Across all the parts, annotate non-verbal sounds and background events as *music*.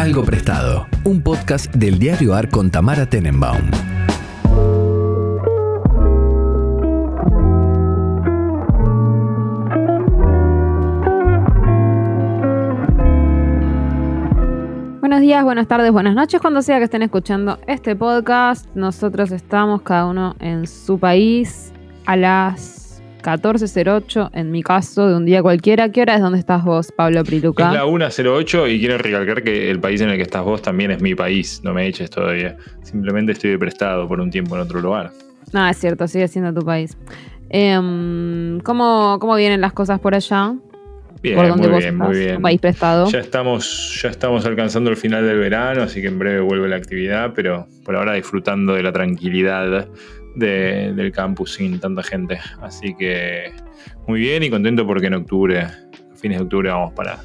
Algo Prestado, un podcast del diario AR con Tamara Tenenbaum. Buenos días, buenas tardes, buenas noches, cuando sea que estén escuchando este podcast. Nosotros estamos cada uno en su país a las 14.08, en mi caso, de un día cualquiera. ¿Qué hora es donde estás vos, Pablo Priluca? Es la 1.08 y quiero recalcar que el país en el que estás vos también es mi país, no me eches todavía. Simplemente estoy prestado por un tiempo en otro lugar. No, es cierto, sigue siendo tu país. Em, ¿cómo, ¿Cómo vienen las cosas por allá? Bien, ¿Por muy vos bien, estás? muy bien. ¿Un país prestado? Ya estamos, ya estamos alcanzando el final del verano, así que en breve vuelve la actividad, pero por ahora disfrutando de la tranquilidad de- del campus sin tanta gente. Así que muy bien y contento porque en octubre, a fines de octubre, vamos para,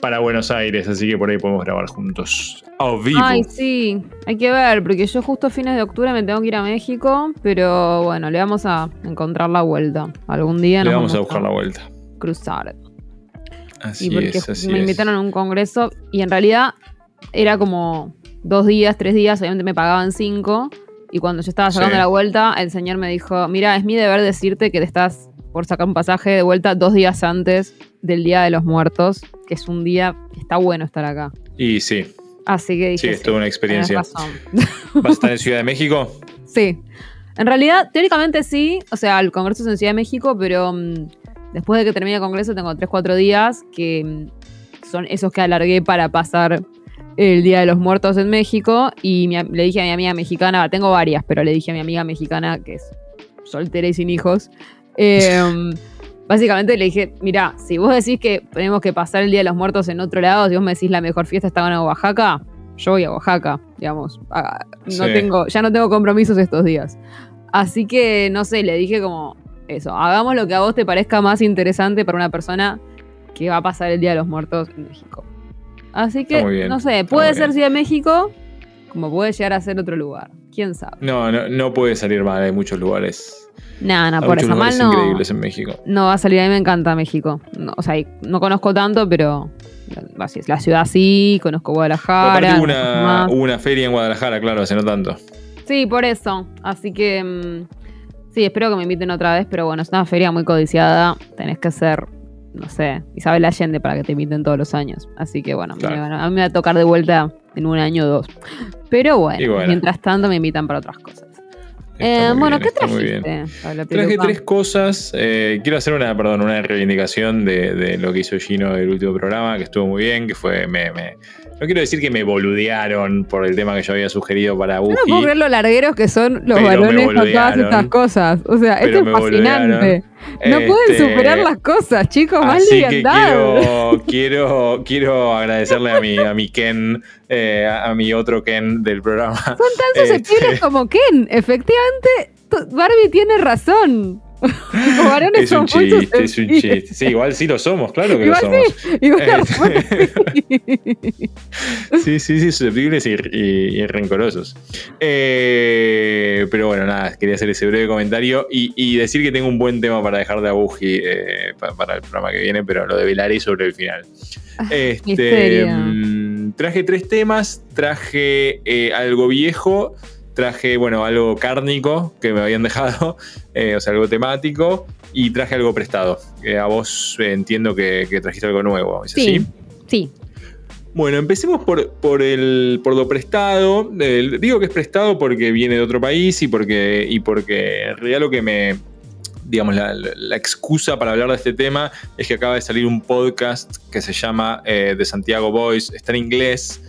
para Buenos Aires, así que por ahí podemos grabar juntos. A vivo. Ay, sí, hay que ver, porque yo justo a fines de octubre me tengo que ir a México, pero bueno, le vamos a encontrar la vuelta. Algún día Le nos vamos a buscar la vuelta. cruzar. Así y porque es, así me es. invitaron a un congreso y en realidad era como dos días, tres días, obviamente me pagaban cinco. Y cuando yo estaba sacando Sí. la vuelta, el señor me dijo, mira, es mi deber decirte que te estás por sacar un pasaje de vuelta dos días antes del Día de los Muertos, que es un día que está bueno estar acá. Y sí, Así que dije, sí, es toda una experiencia. razón. *laughs* ¿Vas a estar en Ciudad de México? Sí. En realidad, teóricamente sí. O sea, el congreso es en Ciudad de México, pero mm, después de que termine el congreso tengo 3-4 días que mm, son esos que alargué para pasar el Día de los Muertos en México. Y mi le dije a mi amiga mexicana, tengo varias, pero le dije a mi amiga mexicana, que es soltera y sin hijos, eh, *laughs* básicamente le dije, mira, si vos decís que tenemos que pasar el Día de los Muertos en otro lado, si vos me decís la mejor fiesta está en Oaxaca, yo voy a Oaxaca, digamos. Ah, No Sí. tengo, ya no tengo compromisos estos días. Así que, no sé, le dije como eso, hagamos lo que a vos te parezca más interesante para una persona que va a pasar el Día de los Muertos en México. Así que, no sé, puede ser. Ciudad de México, como puede llegar a ser otro lugar. ¿Quién sabe? No, no, no puede salir mal, hay muchos lugares. Nada, hay por eso mal no, increíbles en México. no va a salir. A mí me encanta México. No, o sea, no conozco tanto, pero así es. La ciudad sí, conozco Guadalajara. Hubo una, una feria en Guadalajara, claro, hace no tanto. Sí, por eso. Así que mm, sí, espero que me inviten otra vez, pero bueno, es una feria muy codiciada. Tenés que ser, no sé, Isabel Allende para que te inviten todos los años. Así que bueno, Claro. me van a- a mí me va a tocar de vuelta en un año o dos. Pero bueno, mientras tanto me invitan para otras cosas. Eh, bueno, bien, ¿qué trajiste? Traje tres cosas. eh, quiero hacer una, perdón, una reivindicación de, de lo que hizo Gino del último programa, que estuvo muy bien, que fue. Me, me- no quiero decir que me boludearon por el tema que yo había sugerido para Yo no puedo creer lo largueros que son los varones con todas estas cosas. O sea, esto es fascinante. No pueden Este, superar las cosas, chicos. Más Así que quiero, *laughs* quiero, quiero agradecerle a mi, a mi Ken, eh, a, a mi otro Ken del programa. Son tan susceptibles Este- como Ken. Efectivamente, Barbie tiene razón. *laughs* Los varones Es un son muy chiste, es un chiste. Sí, igual sí lo somos, claro que Igual lo somos. sí, igual Eh, *laughs* sí. Sí, sí, susceptibles y, y- y rencorosos. Eh, pero bueno, nada, quería hacer ese breve comentario y, y decir que tengo un buen tema para dejar de Abuji eh, pa- para el programa que viene, pero lo develaré sobre el final. Este, misterio. mm, traje tres temas, traje eh, algo viejo, traje, bueno, algo cárnico que me habían *laughs* dejado, eh, o sea, algo temático, y traje algo prestado. Eh, a vos eh, entiendo que, que trajiste algo nuevo, ¿es Sí. así? Sí, Bueno, empecemos por, por, el, por lo prestado. Digo que es prestado porque viene de otro país y porque, y porque en realidad lo que me. Digamos, la excusa para hablar de este tema es que acaba de salir un podcast que se llama eh, The Santiago Boys. Está en inglés,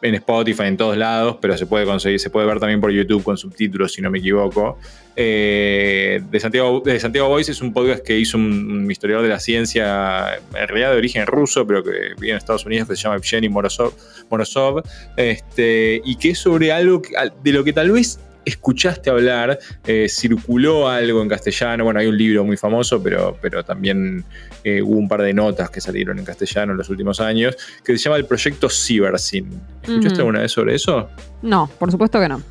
en Spotify, en todos lados, pero se puede conseguir, se puede ver también por YouTube con subtítulos, si no me equivoco. Eh, de, Santiago, de Santiago Boys es un podcast que hizo un, historiador de la ciencia, en realidad de origen ruso, pero que vive en Estados Unidos, que se llama Evgeny Morozov, Morozov, este, y que es sobre algo de lo que tal vez escuchaste hablar, eh, circuló algo en castellano, bueno, hay un libro muy famoso, pero, pero también eh, hubo un par de notas que salieron en castellano en los últimos años, que se llama el proyecto Cybersyn. ¿Escuchaste alguna vez sobre eso? no, por supuesto que no.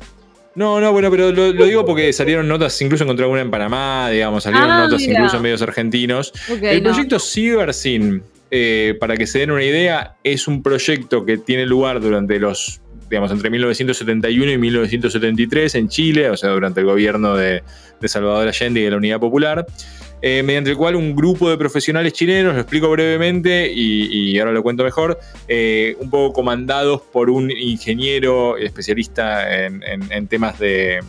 No, no, bueno, pero lo, lo digo porque salieron notas, incluso encontré alguna en Panamá, digamos, salieron Ah, notas mira. incluso en medios argentinos. El no. proyecto Cybersyn eh, para que se den una idea, es un proyecto que tiene lugar durante los, digamos, entre 1971 y 1973 en Chile, o sea, durante el gobierno de, Salvador Allende y de la Unidad Popular. Eh, mediante el cual un grupo de profesionales chilenos, lo explico brevemente y, ahora lo cuento mejor, eh, un poco comandados por un ingeniero especialista en temas de,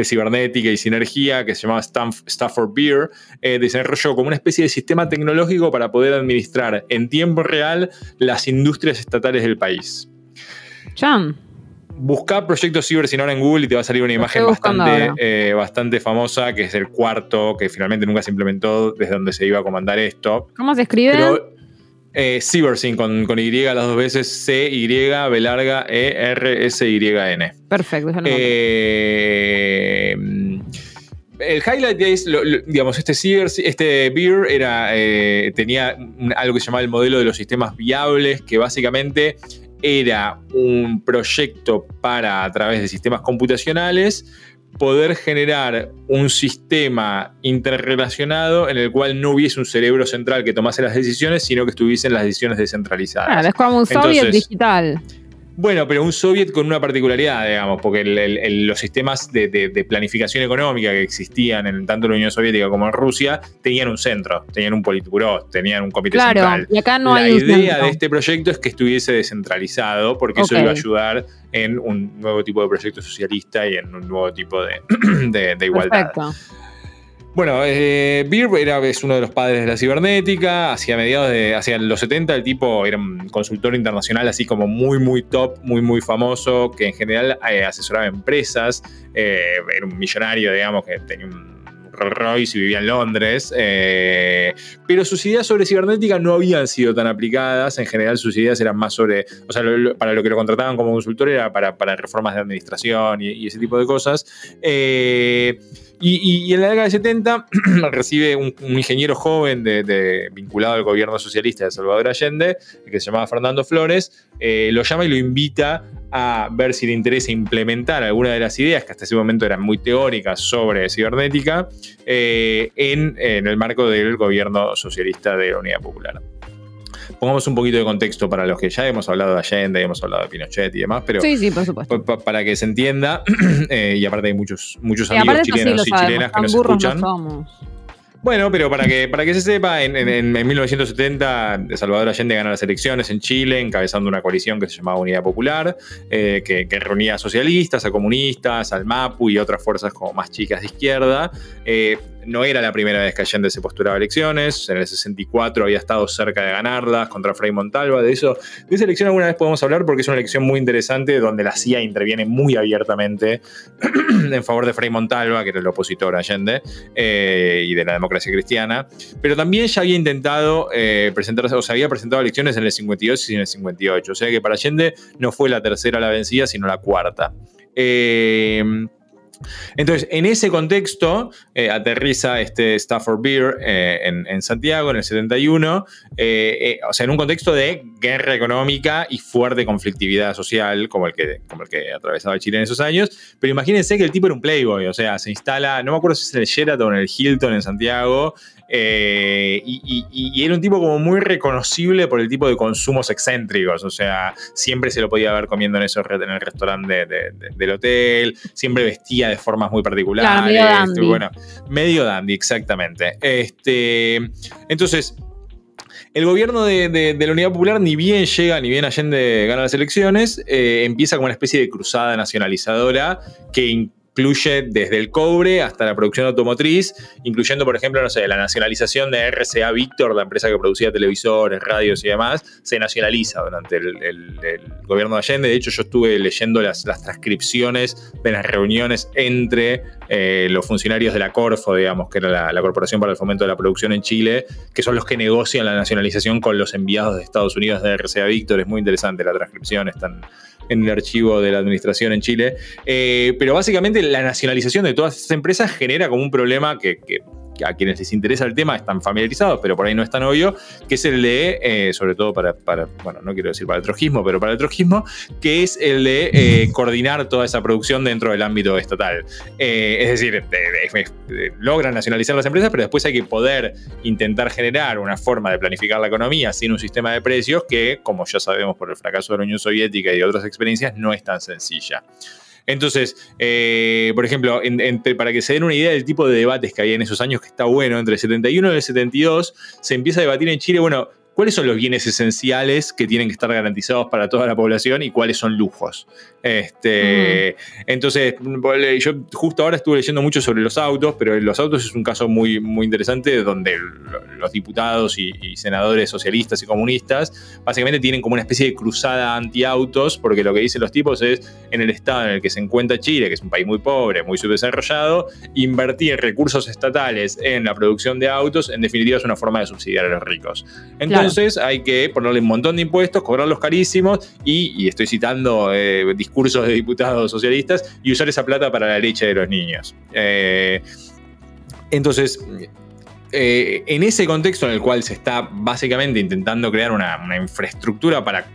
de cibernética y sinergia que se llamaba Stafford Beer, eh, desarrolló como una especie de sistema tecnológico para poder administrar en tiempo real las industrias estatales del país. Chan. Busca Proyecto Ciber Sinora en Google y te va a salir una imagen bastante, eh, bastante famosa, que es el cuarto, que finalmente nunca se implementó desde donde se iba a comandar esto. ¿Cómo se escribe? Eh, con, con, Y las dos veces, C, Y, B larga, E, R, S, Y, N. Perfecto. Eh, el highlight es, digamos, este, este Beer era, eh, tenía algo que se llamaba el modelo de los sistemas viables, que básicamente era un proyecto para, a través de sistemas computacionales, poder generar un sistema interrelacionado en el cual no hubiese un cerebro central que tomase las decisiones, sino que estuviesen las decisiones descentralizadas. Claro, es como un soviet digital. Bueno, pero un soviet con una particularidad, digamos, porque los sistemas de, planificación económica que existían en tanto en la Unión Soviética como en Rusia tenían un centro, tenían un politburó, tenían un comité claro, central. Y acá no la hay idea de este proyecto es que estuviese descentralizado, porque eso iba a ayudar en un nuevo tipo de proyecto socialista y en un nuevo tipo de, *clears throat* de igualdad. Perfecto. Bueno, eh, Beer era, es uno de los padres de la cibernética. Hacia mediados de. hacia los 70, el tipo era un consultor internacional, así como muy, muy top, muy, muy famoso, que en general eh, asesoraba empresas. Eh, era un millonario, digamos, que tenía un Rolls Royce y vivía en Londres. pero sus ideas sobre cibernética no habían sido tan aplicadas. En general, sus ideas eran más sobre. O sea, para lo que lo contrataban como consultor era para, reformas de administración y, y, ese tipo de cosas. Eh y, en la década de 70 *clears throat* recibe un, ingeniero joven de, vinculado al gobierno socialista de Salvador Allende, que se llamaba Fernando Flores, eh, lo llama y lo invita a ver si le interesa implementar alguna de las ideas que hasta ese momento eran muy teóricas sobre cibernética eh, en, en el marco del gobierno socialista de la Unidad Popular pongamos un poquito de contexto para los que ya hemos hablado de Allende, hemos hablado de Pinochet y demás, pero sí, sí, por supuesto. para que se entienda, *clears throat* eh, y aparte hay muchos, muchos amigos chilenos y chilenas que nos escuchan. Bueno, pero para que, para que se sepa, en, en, 1970 Salvador Allende gana las elecciones en Chile, encabezando una coalición que se llamaba Unidad Popular, eh, que, reunía a socialistas, a comunistas, al MAPU y otras fuerzas como más chicas de izquierda. Eh, no era la primera vez que Allende se posturaba a elecciones. En el 64 había estado cerca de ganarlas contra Frei Montalva. De eso, de esa elección alguna vez podemos hablar porque es una elección muy interesante donde la CIA interviene muy abiertamente *clears throat* en favor de Frei Montalva, que era el opositor a Allende, eh, y de la democracia cristiana. Pero también ya había intentado eh, presentarse, o se había presentado elecciones en el 52 y en el 58. O sea que para Allende no fue la tercera la vencida, sino la cuarta. Eh, entonces, en ese contexto, eh, aterriza este Stafford Beer eh, en, Santiago en el 71, eh, o sea, en un contexto de guerra económica y fuerte conflictividad social, como el, que, como el que atravesaba Chile en esos años. Pero imagínense que el tipo era un playboy, o sea, se instala, no me acuerdo si es en el Sheraton o en el Hilton en Santiago, eh, y, era un tipo como muy reconocible por el tipo de consumos excéntricos. O sea, siempre se lo podía ver comiendo en, eso, en el restaurante del hotel. Siempre vestía de formas muy particulares. medio dandy. Bueno, medio dandy, exactamente. Este, entonces, el gobierno de, la Unidad Popular, ni bien llega, ni bien Allende gana las elecciones, eh, empieza como una especie de cruzada nacionalizadora que incluye desde el cobre hasta la producción automotriz, incluyendo, por ejemplo, no sé, la nacionalización de RCA Victor, la empresa que producía televisores, radios y demás, se nacionaliza durante el, gobierno de Allende. De hecho, yo estuve leyendo las, transcripciones de las reuniones entre eh, los funcionarios de la Corfo, digamos, que era la, Corporación para el Fomento de la Producción en Chile, que son los que negocian la nacionalización con los enviados de Estados Unidos de RCA Victor. Es muy interesante la transcripción, están en el archivo de la administración en Chile. Eh, pero básicamente la nacionalización de todas estas empresas genera como un problema que, a quienes les interesa el tema están familiarizados, pero por ahí no es tan obvio, que es el de, eh, sobre todo para, bueno, no quiero decir para el trojismo, pero para el trojismo, que es el de eh, coordinar toda esa producción dentro del ámbito estatal. es decir, logran nacionalizar las empresas, pero después hay que poder intentar generar una forma de planificar la economía sin un sistema de precios que, como ya sabemos por el fracaso de la Unión Soviética y otras experiencias, no es tan sencilla. Entonces, eh, por ejemplo, para que se den una idea del tipo de debates que había en esos años, que está bueno, entre el 71 y el 72, se empieza a debatir en Chile, bueno, cuáles son los bienes esenciales que tienen que estar garantizados para toda la población y cuáles son lujos. Este, Entonces, yo justo ahora estuve leyendo mucho sobre los autos, pero los autos es un caso muy, muy interesante donde los diputados y, senadores socialistas y comunistas básicamente tienen como una especie de cruzada anti-autos, porque lo que dicen los tipos es, en el estado en el que se encuentra Chile, que es un país muy pobre, muy subdesarrollado, invertir recursos estatales en la producción de autos, en definitiva es una forma de subsidiar a los ricos. Entonces hay que ponerle un montón de impuestos, cobrarlos carísimos y, estoy citando eh, cursos de diputados socialistas y usar esa plata para la leche de los niños. Eh, entonces, eh, en ese contexto en el cual se está básicamente intentando crear una infraestructura para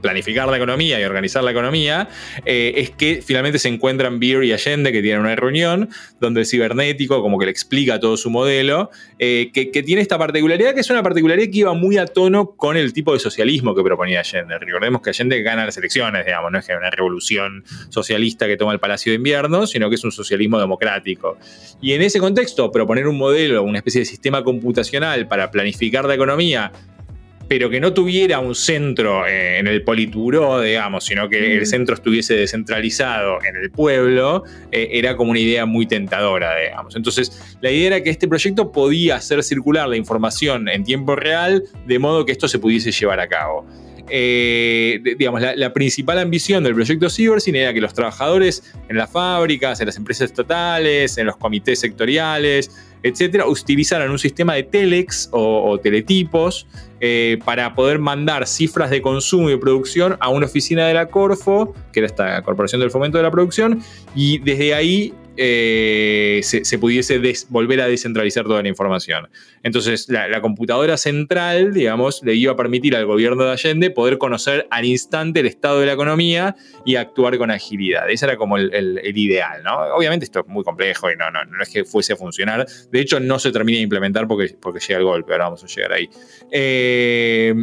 planificar la economía y organizar la economía, eh, es que finalmente se encuentran Beer y Allende, que tienen una reunión, donde el cibernético como que le explica todo su modelo, eh, que, tiene esta particularidad, que es una particularidad que iba muy a tono con el tipo de socialismo que proponía Allende. Recordemos que Allende gana las elecciones, digamos, no es que una revolución socialista que toma el Palacio de Invierno, sino que es un socialismo democrático. Y en ese contexto, proponer un modelo, una especie de sistema computacional para planificar la economía, pero que no tuviera un centro eh, en el Politburó, digamos, sino que el centro estuviese descentralizado en el pueblo, eh, era como una idea muy tentadora, digamos. Entonces, la idea era que este proyecto podía hacer circular la información en tiempo real, de modo que esto se pudiese llevar a cabo. Eh, digamos, la, principal ambición del proyecto Cybersyn era que los trabajadores en las fábricas, en las empresas estatales, en los comités sectoriales, etcétera, utilizaran un sistema de telex o, teletipos eh, para poder mandar cifras de consumo y producción a una oficina de la Corfo, que era esta Corporación del Fomento de la Producción, y desde ahí eh, se, pudiese volver a descentralizar toda la información. Entonces, la, computadora central, digamos, le iba a permitir al gobierno de Allende poder conocer al instante el estado de la economía y actuar con agilidad. Ese era como el, ideal, ¿no? Obviamente esto es muy complejo y no, no, no, es que fuese a funcionar. De hecho, no se termina de implementar porque, porque llega el golpe. Ahora vamos a llegar ahí. Eh,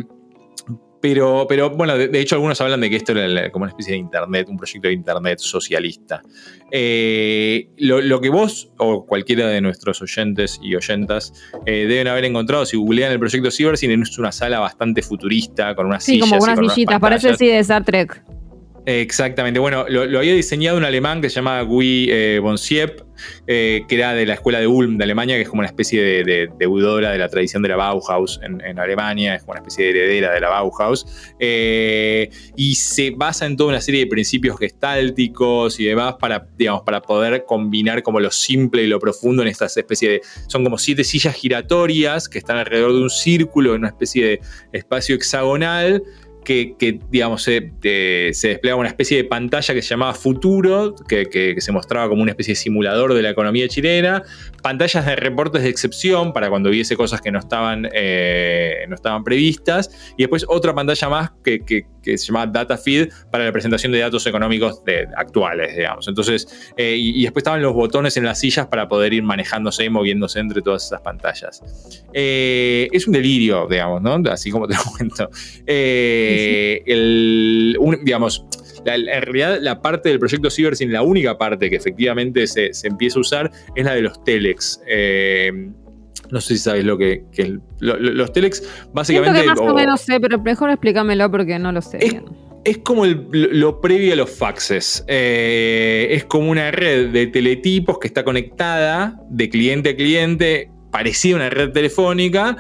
pero, pero bueno, de, hecho algunos hablan de que esto era como una especie de Internet, un proyecto de Internet socialista. Eh, lo, que vos o cualquiera de nuestros oyentes y oyentas eh, deben haber encontrado si googlean el proyecto Cybersyn es una sala bastante futurista, con unas sí, como unas sillitas, parece sí de Star Trek. Exactamente, bueno, lo, había diseñado un alemán que se llama Guy eh, eh, que era de la escuela de Ulm de Alemania, que es como una especie de, deudora de la tradición de la Bauhaus en, Alemania, es como una especie de heredera de la Bauhaus, eh, y se basa en toda una serie de principios gestálticos y demás para, digamos, para poder combinar como lo simple y lo profundo en estas especie de... Son como siete sillas giratorias que están alrededor de un círculo, en una especie de espacio hexagonal, que, digamos, se, se, desplegaba una especie de pantalla que se llamaba Futuro, que, se mostraba como una especie de simulador de la economía chilena, pantallas de reportes de excepción para cuando hubiese cosas que no estaban, eh, no estaban previstas, y después otra pantalla más que, se llamaba Data Feed para la presentación de datos económicos actuales, digamos. Entonces, eh, y, después estaban los botones en las sillas para poder ir manejándose y moviéndose entre todas esas pantallas. Eh, es un delirio, digamos, ¿no? Así como te lo cuento. Eh, el, digamos, en realidad la parte del proyecto Cybersyn, la única parte que efectivamente se, empieza a usar es la de los telex. Eh, no sé si sabes lo que, los telex básicamente... más o, menos sé, pero mejor explícamelo porque no lo sé. Es, como lo previo a los faxes. Eh, es como una red de teletipos que está conectada de cliente a cliente, parecida a una red telefónica,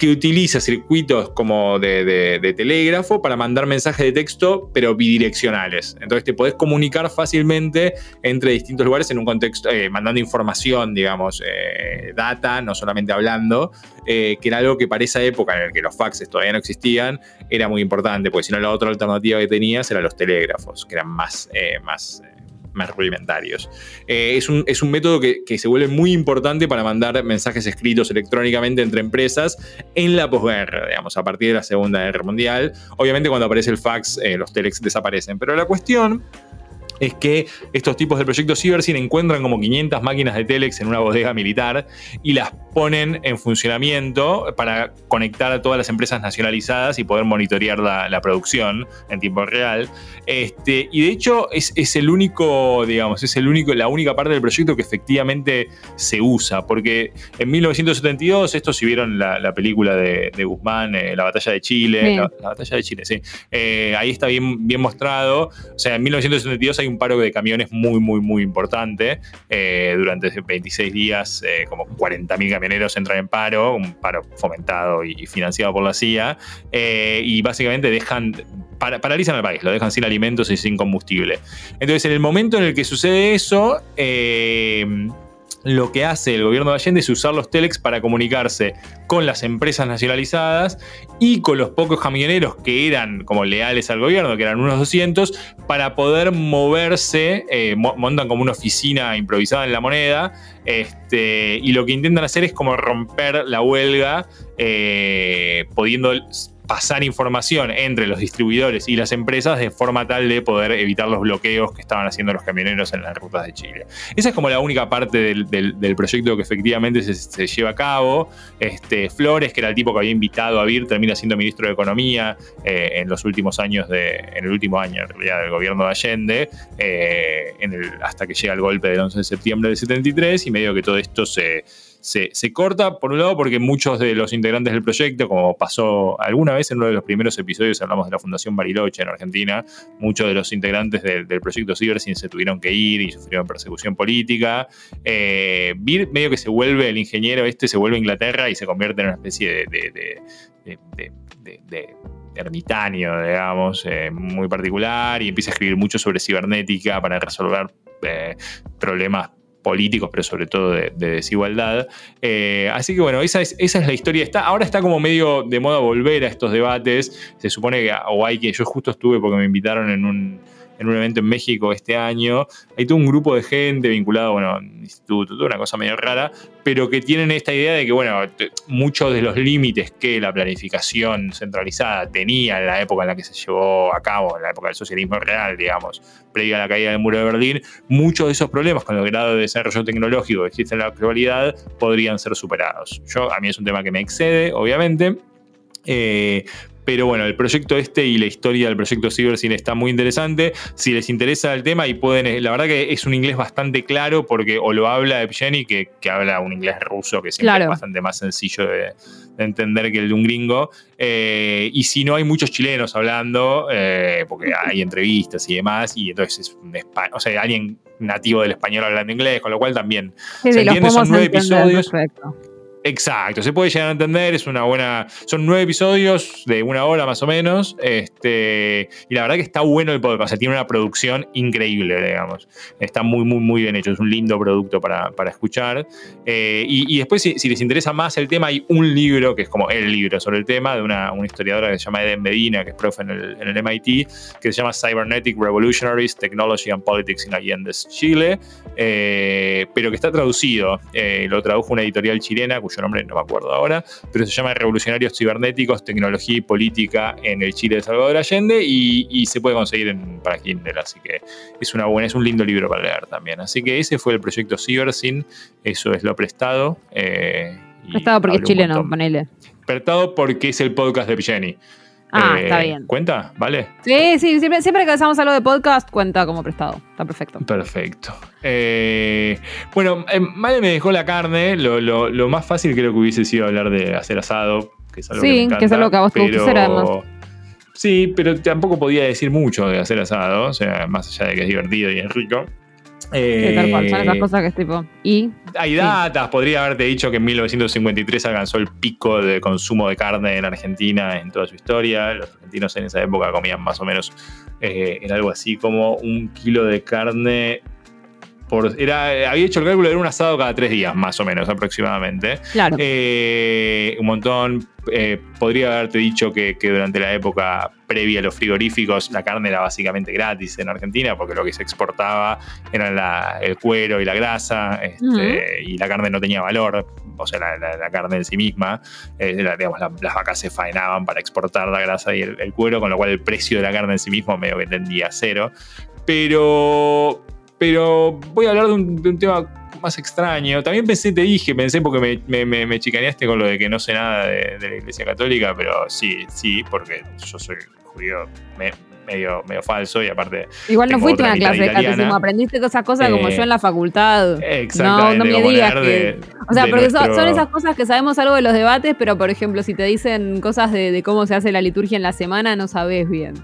que utiliza circuitos como de, telégrafo para mandar mensajes de texto, pero bidireccionales. Entonces te podés comunicar fácilmente entre distintos lugares en un contexto, eh, mandando información, digamos, eh, data, no solamente hablando, eh, que era algo que para esa época en la que los faxes todavía no existían, era muy importante, porque si no la otra alternativa que tenías eran los telégrafos, que eran más, más más rudimentarios. Eh, es, un, es, un, método que, que, se vuelve muy importante para mandar mensajes escritos electrónicamente entre empresas en la posguerra, digamos, a partir de la Segunda Guerra Mundial. Obviamente cuando aparece el fax, eh, los telex desaparecen. Pero la cuestión es que estos tipos de proyectos Cybersyn encuentran como 500 máquinas de Telex en una bodega militar y las ponen en funcionamiento para conectar a todas las empresas nacionalizadas y poder monitorear la, producción en tiempo real. Este, y de hecho es, el único, digamos, es el único, la única parte del proyecto que efectivamente se usa, porque en 1972, esto si vieron la, película de, Guzmán, eh, La batalla de Chile, la, batalla de Chile, sí, eh, ahí está bien, bien mostrado, o sea, en 1972 hay un paro de camiones muy, muy, muy importante. Eh, durante 26 días, eh, como 40.000 camioneros entran en paro, un paro fomentado y financiado por la CIA, eh, y básicamente dejan, paralizan al país, lo dejan sin alimentos y sin combustible. Entonces, en el momento en el que sucede eso, lo que hace el gobierno de Allende es usar los telex para comunicarse con las empresas nacionalizadas y con los pocos camioneros que eran como leales al gobierno, que eran unos 200, para poder moverse, eh, montan como una oficina improvisada en la moneda, este, y lo que intentan hacer es como romper la huelga, eh, pudiendo pasar información entre los distribuidores y las empresas de forma tal de poder evitar los bloqueos que estaban haciendo los camioneros en las rutas de Chile. Esa es como la única parte del, proyecto que efectivamente se, lleva a cabo. Este, Flores, que era el tipo que había invitado a Vir, termina siendo ministro de Economía eh, en los últimos años, de, en el último año en realidad del gobierno de Allende, eh, hasta que llega el golpe del 11 de septiembre del 73 y medio que todo esto se se, corta, por un lado, porque muchos de los integrantes del proyecto, como pasó alguna vez en uno de los primeros episodios, hablamos de la Fundación Bariloche en Argentina, muchos de los integrantes del, proyecto Cibersin se tuvieron que ir y sufrieron persecución política. Eh, medio que se vuelve el ingeniero este, se vuelve a Inglaterra y se convierte en una especie de, ermitaño, digamos, eh, muy particular, y empieza a escribir mucho sobre cibernética para resolver eh, problemas políticos, pero sobre todo de, desigualdad. Eh, así que bueno, esa es, esa es la historia. Está, ahora está como medio de moda volver a estos debates. Se supone que, o hay que, yo justo estuve porque me invitaron en un en un evento en México este año. Hay todo un grupo de gente vinculado, bueno, instituto, una cosa medio rara, pero que tienen esta idea de que, bueno, muchos de los límites que la planificación centralizada tenía en la época en la que se llevó a cabo, en la época del socialismo real, digamos, previa a la caída del muro de Berlín, muchos de esos problemas con el grado de desarrollo tecnológico que existe en la actualidad podrían ser superados. Yo, a mí es un tema que me excede, obviamente. Eh, pero bueno, el proyecto este y la historia del proyecto CyberSyn está muy interesante. Si les interesa el tema y pueden, eh, la verdad que es un inglés bastante claro porque o lo habla Evgeny, que, que habla un inglés ruso que siempre es bastante más sencillo de, entender que el de un gringo. Eh, y si no, hay muchos chilenos hablando, eh, porque hay entrevistas y demás, y entonces es un o sea, alguien nativo del español hablando inglés, con lo cual también se entiende, son nueve episodios. Perfecto. Exacto, se puede llegar a entender, es una buena. Son nueve episodios de una hora más o menos. Este, y la verdad que está bueno el podcast. O tiene una producción increíble, digamos. Está muy, muy, muy bien hecho. Es un lindo producto para, escuchar. Eh, y, después, si, les interesa más el tema, hay un libro que es como el libro sobre el tema de una, historiadora que se llama Eden Medina, que es profe en el, MIT, que se llama Cybernetic Revolutionaries, Technology and Politics in Allende's Chile, eh, pero que está traducido. Eh, lo tradujo una editorial chilena cuyo nombre no me acuerdo ahora, pero se llama Revolucionarios Cibernéticos, Tecnología y Política en el Chile de Salvador Allende y, se puede conseguir en, para Kindle, así que es, una buena, es un lindo libro para leer también. Así que ese fue el proyecto Cybersyn, eso es lo prestado. Eh, prestado porque es chileno, ponele. Prestado porque es el podcast de Jenny. Ah, está eh, bien. ¿Cuenta? ¿Vale? Sí, sí, siempre, siempre que hacemos algo de podcast, cuenta como prestado. Está perfecto. Perfecto. Eh, bueno, eh, Male me dejó la carne. Lo, más fácil creo que hubiese sido hablar de hacer asado, que es algo sí, que, es algo que a vos te gusta hacer además. Sí, pero tampoco podía decir mucho de hacer asado, o sea, más allá de que es divertido y es rico. Eh, tal cual, son esas cosas que es tipo. Y. Hay datas, podría haberte dicho que en 1953 alcanzó el pico de consumo de carne en Argentina en toda su historia. Los argentinos en esa época comían más o menos eh, en algo así como un kilo de carne por era, había hecho el cálculo de un asado cada tres días, más o menos, aproximadamente. Claro. Eh, un montón. Eh, podría haberte dicho que, que, durante la época previa a los frigoríficos la carne era básicamente gratis en Argentina porque lo que se exportaba eran la, el cuero y la grasa este, uh -huh. y la carne no tenía valor, o sea, la, la, la carne en sí misma. Eh, digamos, las vacas se faenaban para exportar la grasa y el, el, cuero, con lo cual el precio de la carne en sí mismo medio que tendía a cero. Pero, pero voy a hablar de un, de un tema más extraño. También pensé, te dije, pensé porque me, me, me chicaneaste con lo de que no sé nada de, de, la Iglesia Católica, pero sí, sí, porque yo soy judío me, medio, medio falso y aparte. Igual no fuiste a una clase de catecismo, aprendiste esas cosas eh, como yo en la facultad. Exactamente. No, no me digas que. De, o sea, porque nuestro... son, son, esas cosas que sabemos algo de los debates, pero por ejemplo, si te dicen cosas de, de cómo se hace la liturgia en la semana, no sabes bien.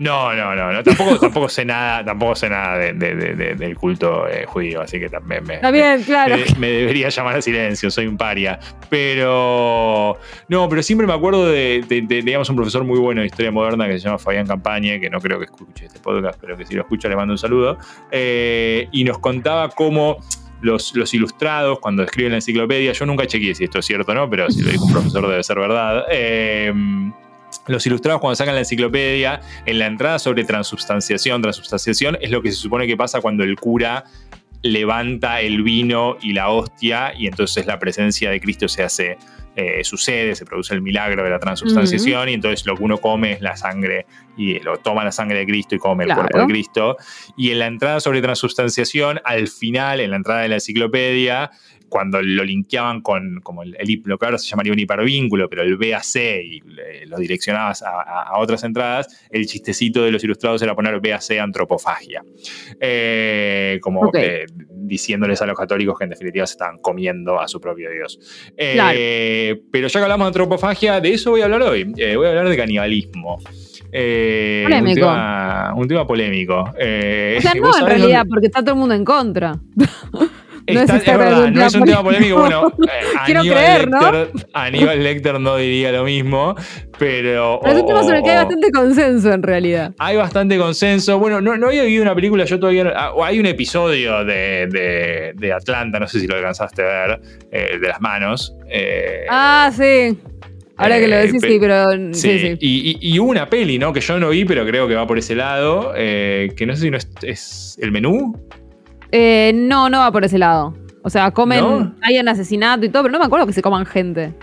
No, no, no, no. Tampoco, tampoco sé nada, tampoco sé nada de, de, de, del culto eh, judío, así que también me, bien, claro. me, me, debería llamar a silencio, soy un paria. Pero no, pero siempre me acuerdo de, digamos, un profesor muy bueno de historia moderna que se llama Fabián Campañe, que no creo que escuche este podcast, pero que si lo escucha le mando un saludo. Eh, y nos contaba cómo los, los, ilustrados, cuando escriben la enciclopedia, yo nunca chequeé si esto es cierto o no, pero si lo dijo un profesor debe ser verdad. Eh, los ilustrados cuando sacan la enciclopedia, en la entrada sobre transubstanciación, transubstanciación es lo que se supone que pasa cuando el cura levanta el vino y la hostia y entonces la presencia de Cristo se hace, eh, sucede, se produce el milagro de la transubstanciación uh -huh. y entonces lo que uno come es la sangre y lo toma la sangre de Cristo y come claro. el cuerpo de Cristo. Y en la entrada sobre transubstanciación, al final, en la entrada de la enciclopedia, cuando lo linkeaban con como el, el, lo que ahora se llamaría un hipervínculo, pero el BAC y lo direccionabas a, a, a, otras entradas, el chistecito de los ilustrados era poner BAC antropofagia. Eh, como okay. eh, diciéndoles a los católicos que en definitiva se estaban comiendo a su propio Dios. Eh, claro. Pero ya que hablamos de antropofagia, de eso voy a hablar hoy. Eh, voy a hablar de canibalismo. Eh, un, tema, un, tema, polémico. Eh, o sea, *laughs* no en realidad, porque está todo el mundo en contra. *laughs* No Está, es, es, verdad, no es un tema polémico. Bueno, eh, *laughs* Quiero Aníbal, creer, Lecter, ¿no? Aníbal Lecter no diría lo mismo, pero. pero es un tema sobre el que hay bastante consenso en realidad. Hay bastante consenso. Bueno, no, no había visto una película, yo todavía. Ah, hay un episodio de, de, de, Atlanta, no sé si lo alcanzaste a ver, eh, de las manos. Eh, ah, sí. Ahora que lo eh, decís, sí, pero. Sí, sí. sí. Y, y, y, una peli, ¿no? Que yo no vi, pero creo que va por ese lado. Eh, que no sé si no es, es el menú. Eh, no, no va por ese lado. O sea, comen, ¿No? hay un asesinato y todo, pero no me acuerdo que se coman gente.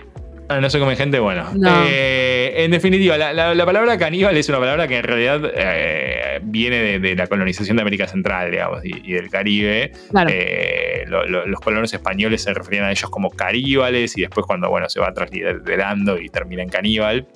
Ah, no se comen gente, bueno. No. Eh, en definitiva, la, la, la, palabra caníbal es una palabra que en realidad eh, viene de, de, la colonización de América Central, digamos, y, y del Caribe. Claro. Eh, lo, lo, los colonos españoles se referían a ellos como caníbales y después cuando, bueno, se va transliderando y termina en caníbal,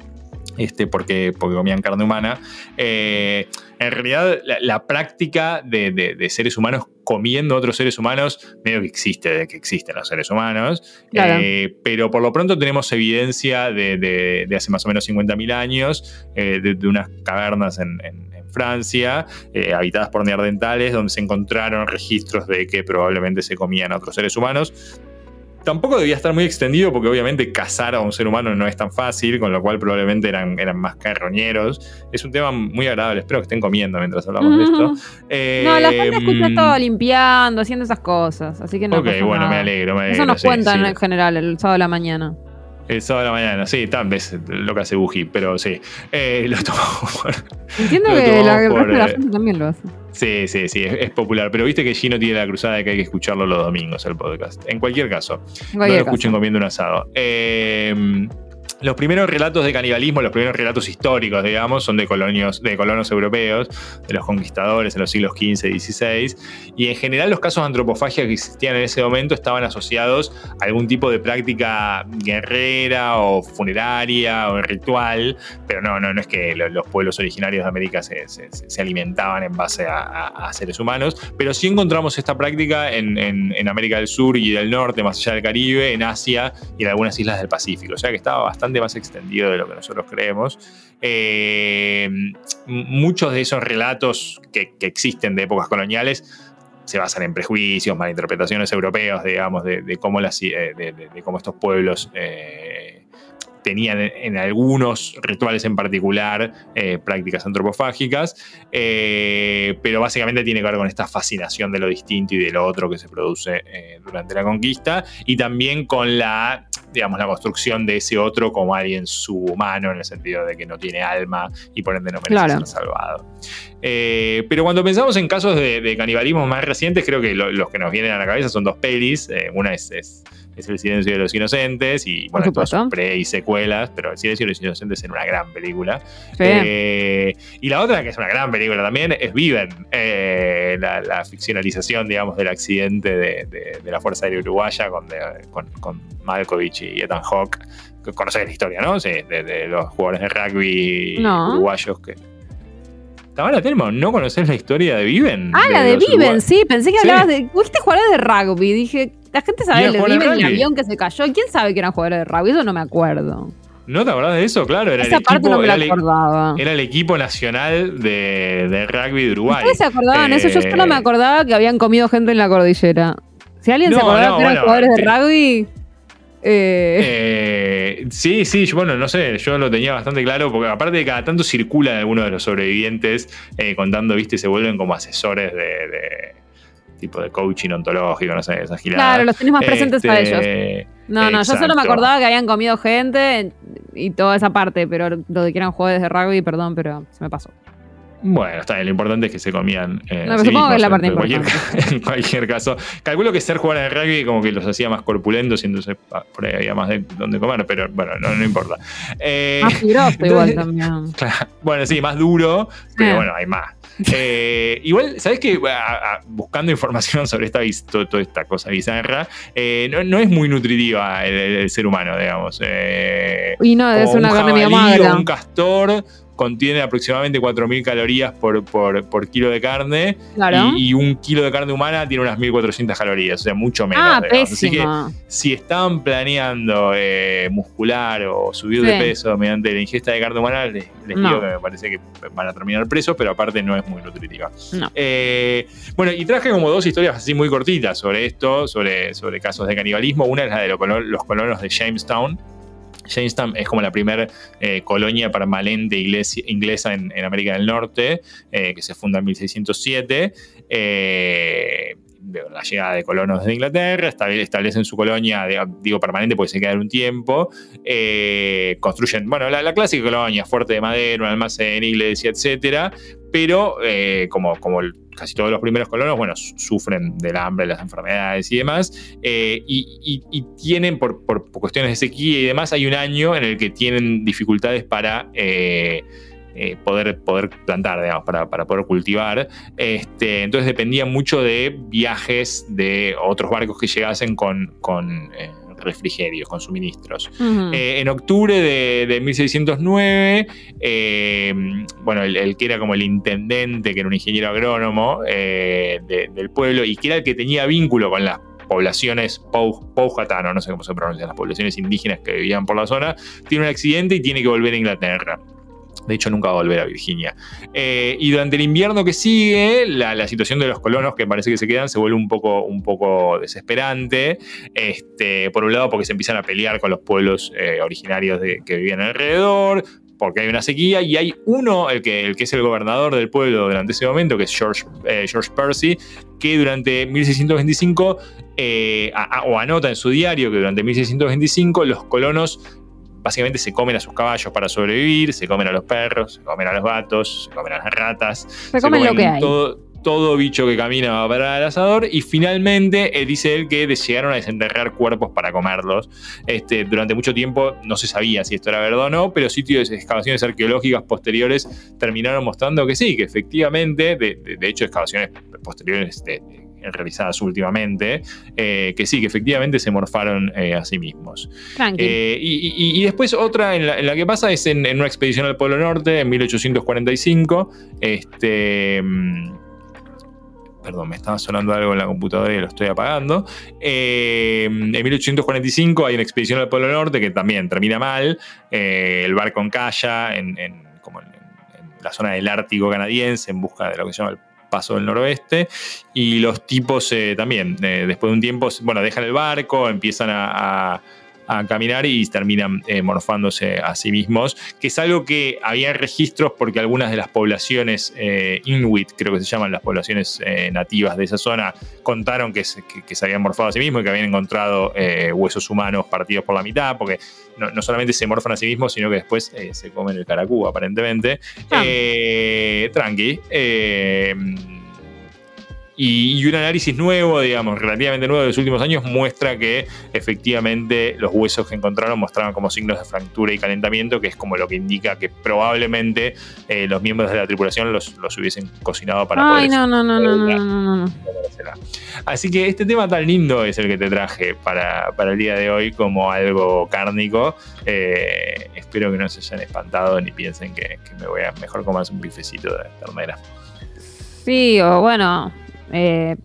este, porque, porque comían carne humana. Eh, en realidad, la, la práctica de, de, de, seres humanos comiendo otros seres humanos, medio que existe, de que existen los seres humanos, claro. eh, pero por lo pronto tenemos evidencia de, de hace más o menos 50.000 años, eh, de, unas cavernas en, en, en Francia, habitadas por neandertales, donde se encontraron registros de que probablemente se comían a otros seres humanos tampoco debía estar muy extendido porque obviamente cazar a un ser humano no es tan fácil, con lo cual probablemente eran, eran más carroñeros. Es un tema muy agradable, espero que estén comiendo mientras hablamos de esto. Eh, no, la gente escucha estaba limpiando, haciendo esas cosas, así que no Ok, bueno, nada. me alegro, me alegro. Eso nos sí, cuentan sí. en general el sábado de la mañana. El sábado de la mañana, sí, tal vez lo que hace Buji, pero sí. Eh, lo tomamos por. Entiendo lo que la, el resto de la gente también lo hace. Sí, sí, sí, es, es, popular. Pero viste que Gino tiene la cruzada de que hay que escucharlo los domingos, el podcast. En cualquier caso, en cualquier no lo escuchen comiendo un asado. Eh, los primeros relatos de canibalismo, los primeros relatos históricos, digamos, son de colonios, de colonos europeos, de los conquistadores en los siglos XV y XVI. Y en general los casos de antropofagia que existían en ese momento estaban asociados a algún tipo de práctica guerrera o funeraria o ritual, pero no, no, no es que los pueblos originarios de América se, alimentaban en base a, seres humanos, pero sí encontramos esta práctica en América del Sur y del Norte, más allá del Caribe, en Asia y en algunas islas del Pacífico. O sea que estaba bastante más extendido de lo que nosotros creemos. Eh, muchos de esos relatos que, existen de épocas coloniales se basan en prejuicios, malinterpretaciones europeos, digamos, de, de, cómo estos pueblos eh, tenían en, algunos rituales en particular eh, prácticas antropofágicas, eh, pero básicamente tiene que ver con esta fascinación de lo distinto y de lo otro que se produce eh, durante la conquista y también con la, digamos, la construcción de ese otro como alguien subhumano en el sentido de que no tiene alma y por ende no merece ser salvado. pero cuando pensamos en casos de, canibalismo más recientes, creo que los que nos vienen a la cabeza son dos pelis. una es es El silencio de los inocentes y bueno, son pre y secuelas, pero El silencio de los inocentes es una gran película. Eh, y la otra, que es una gran película también, es Viven, eh, la, ficcionalización, digamos, del accidente de, la Fuerza Aérea Uruguaya con, con, Malkovich y Ethan Hawke. Conoces la historia, ¿no? Sí, de, los jugadores de rugby uruguayos que Tamara Telmo, ¿no conoces la historia de Viven? Ah, la de Viven, sí. Pensé que hablabas de. ¿Fuiste jugadores de rugby? Dije, la gente sabe Viven y el avión que se cayó. ¿Quién sabe que eran jugadores de rugby? Eso no me acuerdo. ¿No te acordás de eso? Claro, era Esa el parte equipo. No me era, la acordaba. El, era el equipo nacional de, de rugby de Uruguay. ¿Ustedes se acordaban de eso? Yo solo me eh, acordaba que habían comido gente en la cordillera. Si alguien se acordaba que eran jugadores de rugby. Eh. Eh, sí, sí, bueno, no sé, yo lo tenía bastante claro, porque aparte de cada tanto circulan algunos de los sobrevivientes eh, contando, viste, se vuelven como asesores de, tipo de coaching ontológico, no sé, esas giladas. Claro, los tenés más presentes a ellos. Este, no, no, yo solo me acordaba que habían comido gente y toda esa parte, pero lo de que eran jugadores de rugby, perdón, pero se me pasó. Bueno, está bien, lo importante es que se comían. Eh, no, supongo que es la parte en importante. Cualquier, *laughs* en cualquier caso. Calculo que ser jugadores de rugby como que los hacía más corpulentos y entonces ah, por ahí había más de dónde comer, pero bueno, no, no importa. Eh, más fibroso igual también. *laughs* bueno, sí, más duro, pero bueno, hay más. Eh, igual, ¿sabes qué? Buscando información *laughs* sobre esta, toda esta cosa bizarra, eh, no, es muy nutritiva el, ser humano, digamos. Eh, y no, es una carne Un castor contiene aproximadamente 4.000 calorías por, por, kilo de carne y, un kilo de carne humana tiene unas 1.400 calorías, o sea, mucho menos. Ah, Así que si están planeando eh, muscular o subir de peso mediante la ingesta de carne humana, les, digo que me parece que van a terminar presos, pero aparte no es muy nutritiva. Eh, bueno, y traje como dos historias así muy cortitas sobre esto, sobre, sobre casos de canibalismo. Una es la de los colonos de Jamestown Jamestown es como la primera eh, colonia permanente inglesa en, América del Norte, eh, que se funda en 1607. Eh, la llegada de colonos de Inglaterra, establecen su colonia, digo permanente porque se quedan un tiempo, construyen, bueno, la, clásica colonia, fuerte de madera, un almacén, iglesia, etcétera, pero como, como casi todos los primeros colonos, bueno, sufren del hambre, las enfermedades y demás, eh, y, tienen, por, cuestiones de sequía y demás, hay un año en el que tienen dificultades para... Eh, eh, poder, poder plantar, digamos, para, poder cultivar. Este, entonces dependían mucho de viajes de otros barcos que llegasen con, con refrigerios, con suministros. Eh, en octubre de, 1609, eh, bueno, el, que era como el intendente, que era un ingeniero agrónomo eh, del pueblo y que era el que tenía vínculo con las poblaciones Powhatano, no sé cómo se pronuncian, las poblaciones indígenas que vivían por la zona, tiene un accidente y tiene que volver a Inglaterra. De hecho, nunca va a volver a Virginia. Eh, y durante el invierno que sigue, la, situación de los colonos que parece que se quedan se vuelve un poco, un poco desesperante. Este, por un lado, porque se empiezan a pelear con los pueblos eh, originarios que vivían alrededor, porque hay una sequía y hay uno, el que, el que es el gobernador del pueblo durante ese momento, que es George, eh, George Percy, que durante 1625, o anota en su diario que durante 1625 los colonos básicamente se comen a sus caballos para sobrevivir, se comen a los perros, se comen a los gatos, se comen a las ratas, se, comen, lo que hay. Todo, bicho que camina va para el asador y finalmente eh, dice él que llegaron a desenterrar cuerpos para comerlos. Este, durante mucho tiempo no se sabía si esto era verdad o no, pero sitios de excavaciones arqueológicas posteriores terminaron mostrando que sí, que efectivamente, de, de hecho excavaciones posteriores de, realizadas últimamente, eh, que sí, que efectivamente se morfaron eh, a sí mismos. Eh, y, después otra en la, que pasa es en, una expedición al Polo Norte en 1845. Este. Mm, perdón, me estaba sonando algo en la computadora y lo estoy apagando. en 1845 hay una expedición al Polo Norte que también termina mal. el barco encalla en, en, como en, la zona del Ártico canadiense en busca de lo que se llama el paso del noroeste. Y los tipos eh, también, eh, después de un tiempo, bueno, dejan el barco, empiezan a caminar y terminan eh, morfándose a sí mismos, que es algo que había registros porque algunas de las poblaciones eh, inuit, creo que se llaman las poblaciones eh, nativas de esa zona, contaron que se, que, se, habían morfado a sí mismos y que habían encontrado huesos humanos partidos por la mitad, porque no, solamente se morfan a sí mismos, sino que después se comen el caracú, aparentemente. Ah. tranqui. Y, un análisis nuevo, digamos, relativamente nuevo de los últimos años, muestra que efectivamente los huesos que encontraron mostraban como signos de fractura y calentamiento, que es como lo que indica que probablemente eh, los miembros de la tripulación los, hubiesen cocinado para Ay, no, no, no, no, no, no, Así que este tema tan lindo es el que te traje para, el día de hoy como algo cárnico. Eh, espero que no se hayan espantado ni piensen que, me voy a mejor comerse un bifecito de ternera. Sí, o bueno, eh,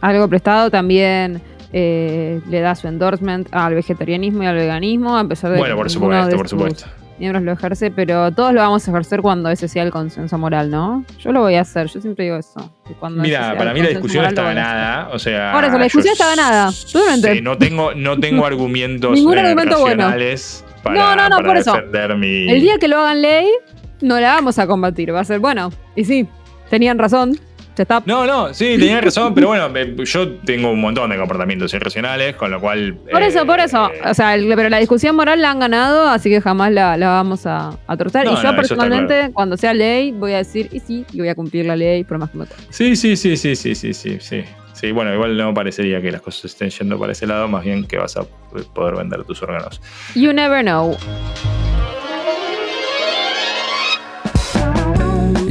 algo prestado también eh, le da su endorsement al vegetarianismo y al veganismo, a pesar de bueno, por supuesto, por supuesto. Miembros lo ejerce, pero todos lo vamos a ejercer cuando ese sea el consenso moral, ¿no? Yo lo voy a hacer, yo siempre digo eso. Mira, para mí la discusión está ganada. O sea, Ahora, la discusión está ganada. no tengo, no tengo argumentos *laughs* Ningún argumento bueno. para, no, no, no, por eso. El día que lo hagan ley, no la vamos a combatir. Va a ser, bueno, y sí, tenían razón. No, no, sí, tenía razón, pero bueno, yo tengo un montón de comportamientos irracionales, con lo cual. Por eso, por eso. Eh, o sea, pero la discusión moral la han ganado, así que jamás la, vamos a, a tratar. y yo personalmente, cuando sea ley, voy a decir, y sí, y voy a cumplir la ley, por más que me toque. Sí, sí, sí, sí, sí, sí, sí, sí. Sí, bueno, igual no parecería que las cosas estén yendo para ese lado, más bien que vas a poder vender tus órganos. You never know.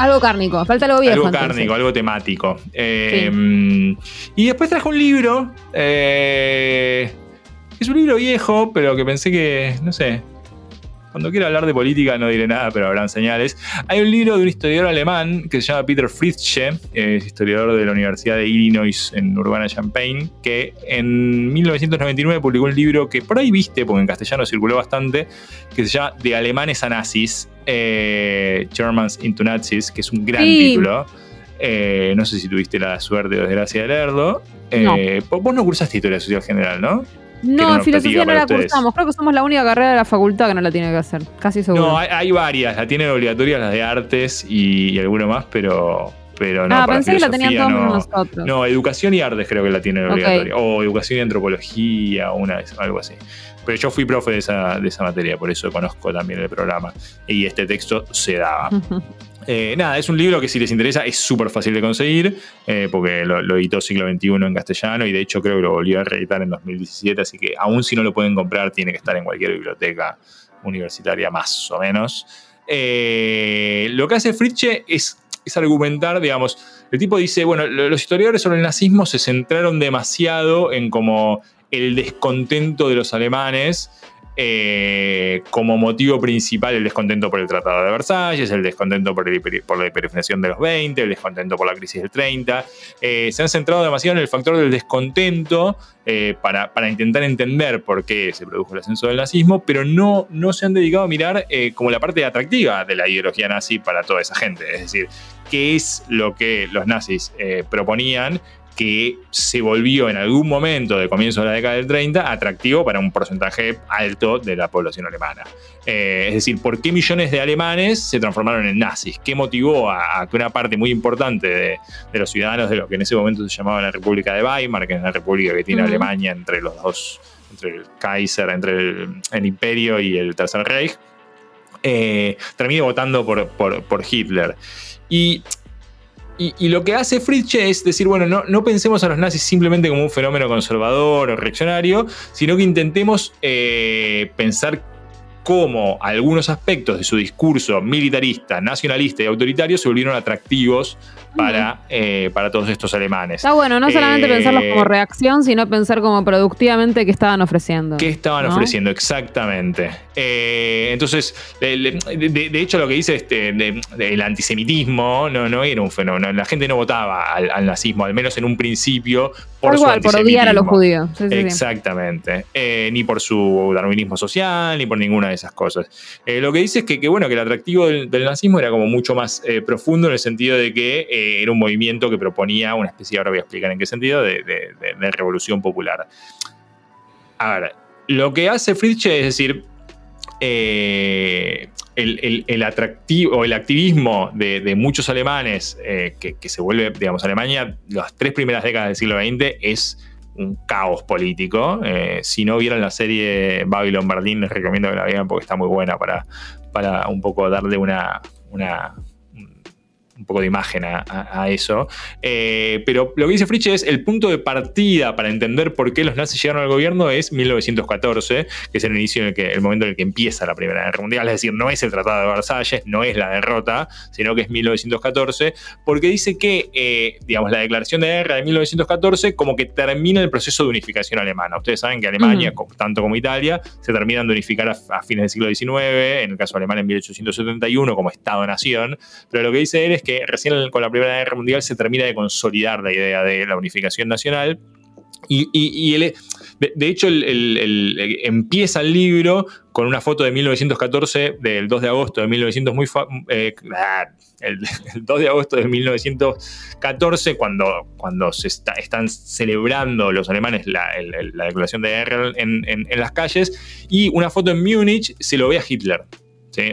algo cárnico, falta algo viejo. Algo cárnico, algo temático. Eh, y después trajo un libro. Eh, es un libro viejo, pero que pensé que, no sé, cuando quiera hablar de política no diré nada, pero habrán señales. Hay un libro de un historiador alemán que se llama Peter Fritzsche, es historiador de la Universidad de Illinois en Urbana-Champaign, que en 1999 publicó un libro que por ahí viste, porque en castellano circuló bastante, que se llama De alemanes a nazis, eh, Germans into Nazis, que es un gran título. Eh, no sé si tuviste la suerte o desgracia de leerlo. Eh, vos no cursaste historia social general, ¿no? No, filosofía no la cursamos. Creo que somos la única carrera de la facultad que no la tiene que hacer. Casi seguro. No, hay, varias. La tienen obligatorias las de artes y, alguna más, pero, pero no. Ah, pensé que la tenían todos no, nosotros. No, educación y artes creo que la tienen obligatoria. O educación y antropología, una algo así. Pero yo fui profe de esa, de esa materia, por eso conozco también el programa. Y este texto se daba. *laughs* Eh, nada, es un libro que si les interesa es súper fácil de conseguir, eh, porque lo, editó siglo XXI en castellano y de hecho creo que lo volvió a reeditar en 2017, así que aún si no lo pueden comprar, tiene que estar en cualquier biblioteca universitaria más o menos. Eh, lo que hace Fritzsche es, es argumentar, digamos, el tipo dice, bueno, los historiadores sobre el nazismo se centraron demasiado en como el descontento de los alemanes eh, como motivo principal el descontento por el Tratado de Versalles, el descontento por, la hiperinflación de los 20, el descontento por la crisis del 30. Eh, se han centrado demasiado en el factor del descontento eh, para, intentar entender por qué se produjo el ascenso del nazismo, pero no, no se han dedicado a mirar como la parte atractiva de la ideología nazi para toda esa gente. Es decir, qué es lo que los nazis proponían que se volvió en algún momento de comienzo de la década del 30 atractivo para un porcentaje alto de la población alemana. Eh, es decir, ¿por qué millones de alemanes se transformaron en nazis? ¿Qué motivó a, que una parte muy importante de, los ciudadanos de lo que en ese momento se llamaba la República de Weimar, que es la república que tiene Alemania entre los dos, entre el Kaiser, entre el, Imperio y el Tercer Reich, eh, termine votando por, Hitler? Y y, lo que hace Fritzsche es decir, bueno, no, no, pensemos a los nazis simplemente como un fenómeno conservador o reaccionario, sino que intentemos eh, pensar cómo algunos aspectos de su discurso militarista, nacionalista y autoritario se volvieron atractivos para, eh, para todos estos alemanes. Está bueno, no solamente Eh, pensarlos como reacción, sino pensar como productivamente qué estaban ofreciendo. ¿Qué estaban ¿no? ofreciendo? Exactamente. Eh, entonces, de, de- de hecho, lo que dice este, de- el antisemitismo no, no era un fenómeno. La gente no votaba al, al nazismo, al menos en un principio, por Tal su por odiar a los judíos. Sí, sí, sí. Exactamente. Eh, ni por su darwinismo social, ni por ninguna de esas cosas. Eh, lo que dice es que, que, bueno, que el atractivo del, nazismo era como mucho más eh, profundo en el sentido de que eh, era un movimiento que proponía una especie, ahora voy a explicar en qué sentido, de, revolución popular. A ver, lo que hace Fritzsche es decir, el, el- el atractivo el activismo de, muchos alemanes que se vuelve, digamos, Alemania, las tres primeras décadas del siglo XX es un caos político. Eh, si no vieron la serie Babylon Berlin, les recomiendo que la vean porque está muy buena para, para un poco darle una, una- un poco de imagen a, a- a eso. Eh, pero lo que dice Fritzsche es el punto de partida para entender por qué los nazis llegaron al gobierno es 1914, que es el inicio en el, que, el momento en el que empieza la Primera Guerra Mundial. Es decir, no es el Tratado de Versalles, no es la derrota, sino que es 1914, porque dice que, eh, digamos, la declaración de guerra de 1914 como que termina el proceso de unificación alemana. Ustedes saben que Alemania, tanto como Italia, se terminan de unificar a, a fines del siglo XIX, en el caso alemán en 1871 como Estado-Nación, pero lo que dice él es que recién con la Primera Guerra Mundial se termina de consolidar la idea de la unificación nacional. Y, y- y él, de, de hecho, el- el- el- el- empieza el libro con una foto de 1914, del 2 de agosto de 1900, muy eh, ah, el, el 2 de agosto de 1914, cuando, cuando se está- están celebrando los alemanes la, el- el- la declaración de guerra en, en- en las calles, y una foto en Múnich se lo ve a Hitler.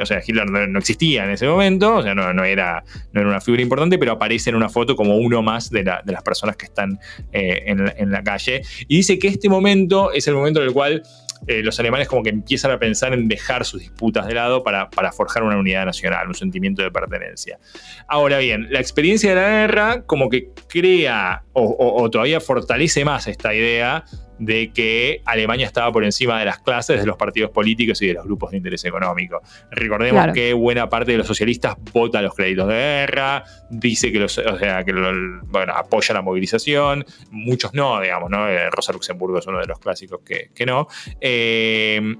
O sea, Hitler no, existía en ese momento, o sea, no, era, no era una figura importante, pero aparece en una foto como uno más de, de las personas que están eh, en, la- calle. Y dice que este momento es el momento en el cual eh, los alemanes como que empiezan a pensar en dejar sus disputas de lado para, para forjar una unidad nacional, un sentimiento de pertenencia. Ahora bien, la experiencia de la guerra como que crea o- o todavía fortalece más esta idea de que Alemania estaba por encima de las clases, de los partidos políticos y de los grupos de interés económico. Recordemos Claro. que buena parte de los socialistas vota los créditos de guerra, dice que los, o sea, que lo- bueno, apoya la movilización, muchos no, digamos, ¿no? Eh, Rosa Luxemburgo es uno de los clásicos que, que no. Eh,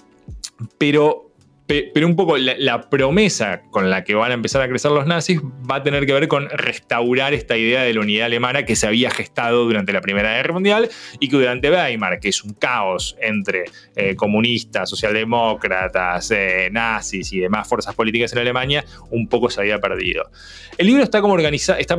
pero, pe- pero un poco la, promesa con la que van a empezar a crecer los nazis va a tener que ver con restaurar esta idea de la unidad alemana que se había gestado durante la Primera Guerra Mundial y que durante Weimar, que es un caos entre eh, comunistas, socialdemócratas, eh, nazis y demás fuerzas políticas en Alemania, un poco se había perdido. El libro está como organizado, está,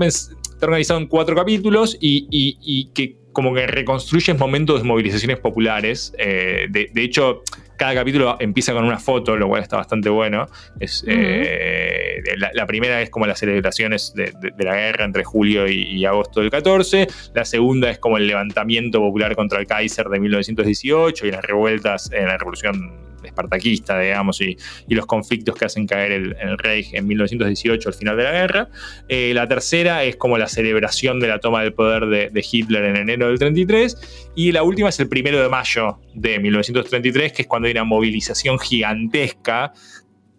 está organizado en cuatro capítulos y, y- y que como que reconstruyen momentos de movilizaciones populares. Eh, de, de hecho, cada capítulo empieza con una foto, lo cual está bastante bueno. Es, eh, la, la primera es como las celebraciones de, de- de la guerra entre julio y, y agosto del 14. La segunda es como el levantamiento popular contra el Kaiser de 1918 y las revueltas en la revolución espartaquista, digamos, y, y los conflictos que hacen caer el, el Reich en 1918 al final de la guerra. Eh, la tercera es como la celebración de la toma del poder de, de Hitler en enero del 33. Y la última es el primero de mayo de 1933, que es cuando hay una movilización gigantesca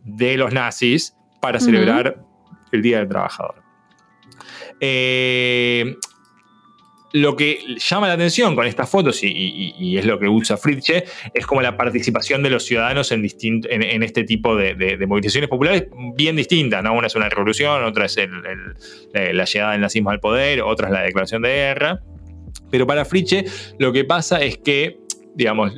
de los nazis para celebrar el Día del Trabajador. Eh, lo que llama la atención con estas fotos, y, es lo que usa Fritzsche, es como la participación de los ciudadanos en, este tipo de, movilizaciones populares bien distintas. ¿no? Una es una revolución, otra es eh, la llegada del nazismo al poder, otra es la declaración de guerra. Pero para Fritzsche lo que pasa es que, digamos,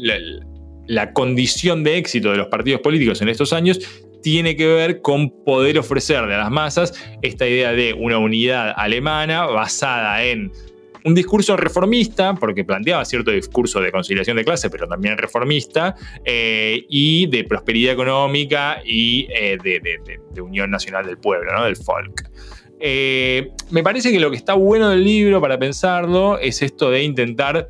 la condición de éxito de los partidos políticos en estos años tiene que ver con poder ofrecerle a las masas esta idea de una unidad alemana basada en un discurso reformista, porque planteaba cierto discurso de conciliación de clase, pero también reformista, eh, y de prosperidad económica y eh, de, unión nacional del pueblo, ¿no? del folk. Eh, me parece que lo que está bueno del libro para pensarlo es esto de intentar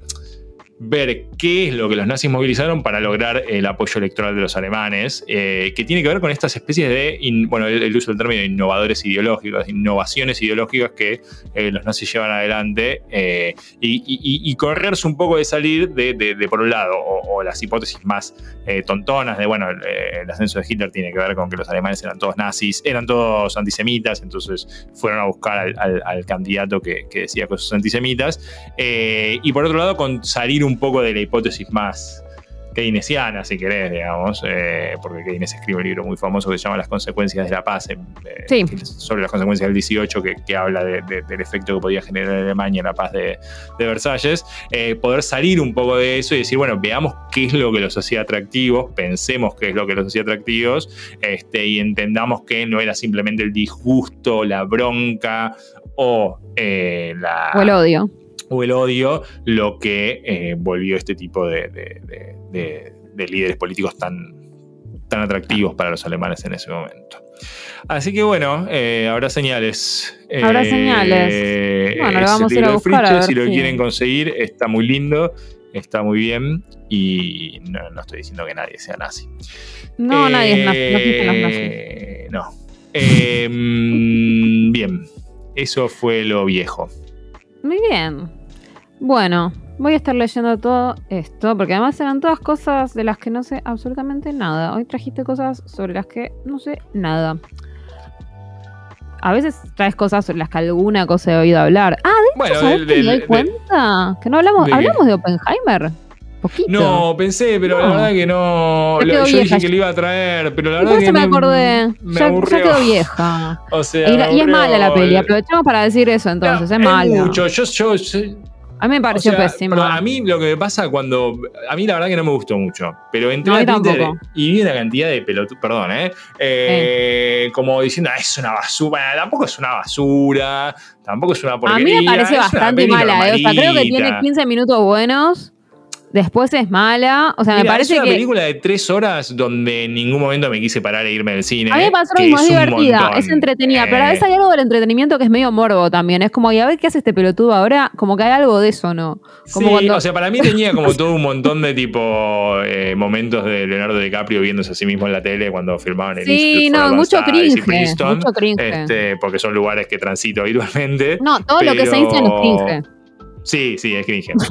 ver qué es lo que los nazis movilizaron para lograr el apoyo electoral de los alemanes, eh, que tiene que ver con estas especies de, bueno, el, uso del término innovadores ideológicos, innovaciones ideológicas que eh, los nazis llevan adelante, eh, y, correrse un poco de salir de, por un lado, o, las hipótesis más tontonas de, bueno, el, ascenso de Hitler tiene que ver con que los alemanes eran todos nazis, eran todos antisemitas, entonces fueron a buscar al, candidato que, que, decía antisemitas, y por otro lado, con salir un un poco de la hipótesis más keynesiana, si querés, digamos, eh, porque Keynes escribe un libro muy famoso que se llama Las consecuencias de la paz, eh, sobre las consecuencias del 18, que, habla del efecto que podía generar en Alemania la paz de, Versalles, eh, poder salir un poco de eso y decir, bueno, veamos qué es lo que los hacía atractivos, pensemos qué es lo que los hacía atractivos, este, y entendamos que no era simplemente el disgusto, la bronca o la... O el odio o el odio lo que eh, volvió este tipo de, líderes políticos tan, tan atractivos para los alemanes en ese momento. Así que bueno, eh, habrá señales. Habrá señales. Bueno, lo vamos a ir a buscar. si lo quieren conseguir, está muy lindo, está muy bien y no, estoy diciendo que nadie sea nazi. No, nadie es nazi. No. Eh, mm, bien, eso fue lo viejo. Muy bien. Bueno, voy a estar leyendo todo esto, porque además eran todas cosas de las que no sé absolutamente nada. Hoy trajiste cosas sobre las que no sé nada. A veces traes cosas sobre las que alguna cosa he oído hablar. Ah, de hecho, bueno, me doy cuenta? que no hablamos, hablamos de Oppenheimer. Poquito. No, pensé, pero la verdad que no. yo dije que lo iba a traer, pero la verdad que. me acordé. ya, quedó vieja. *laughs* O sea, y, es mala la peli. Aprovechamos para decir eso entonces. es mala. Mucho. Yo, yo, a mí me pareció pésimo. A mí lo que me pasa cuando. A mí la verdad que no me gustó mucho. Pero entré a Twitter y vi una cantidad de pelotudos. Perdón, ¿eh? eh como diciendo, ah, es una basura. tampoco es una basura. Tampoco es una porquería. A mí me parece bastante mala, ¿eh? O sea, creo que tiene 15 minutos buenos. Después es mala. O sea, me parece. Es una película de tres horas donde en ningún momento me quise parar e irme del cine. A mí me pasó lo mismo, es divertida, es entretenida. Pero a veces hay algo del entretenimiento que es medio morbo también. Es como, ya ves qué hace este pelotudo ahora, como que hay algo de eso, ¿no? Como sí, o sea, para mí *laughs* tenía como todo un montón de tipo eh, momentos de Leonardo DiCaprio viéndose a sí mismo en la tele cuando filmaban el Sí, no, mucho cringe. mucho cringe. Este, porque son lugares que transito habitualmente. No, todo lo que se dice es cringe. Sí, sí, es cringe. *laughs*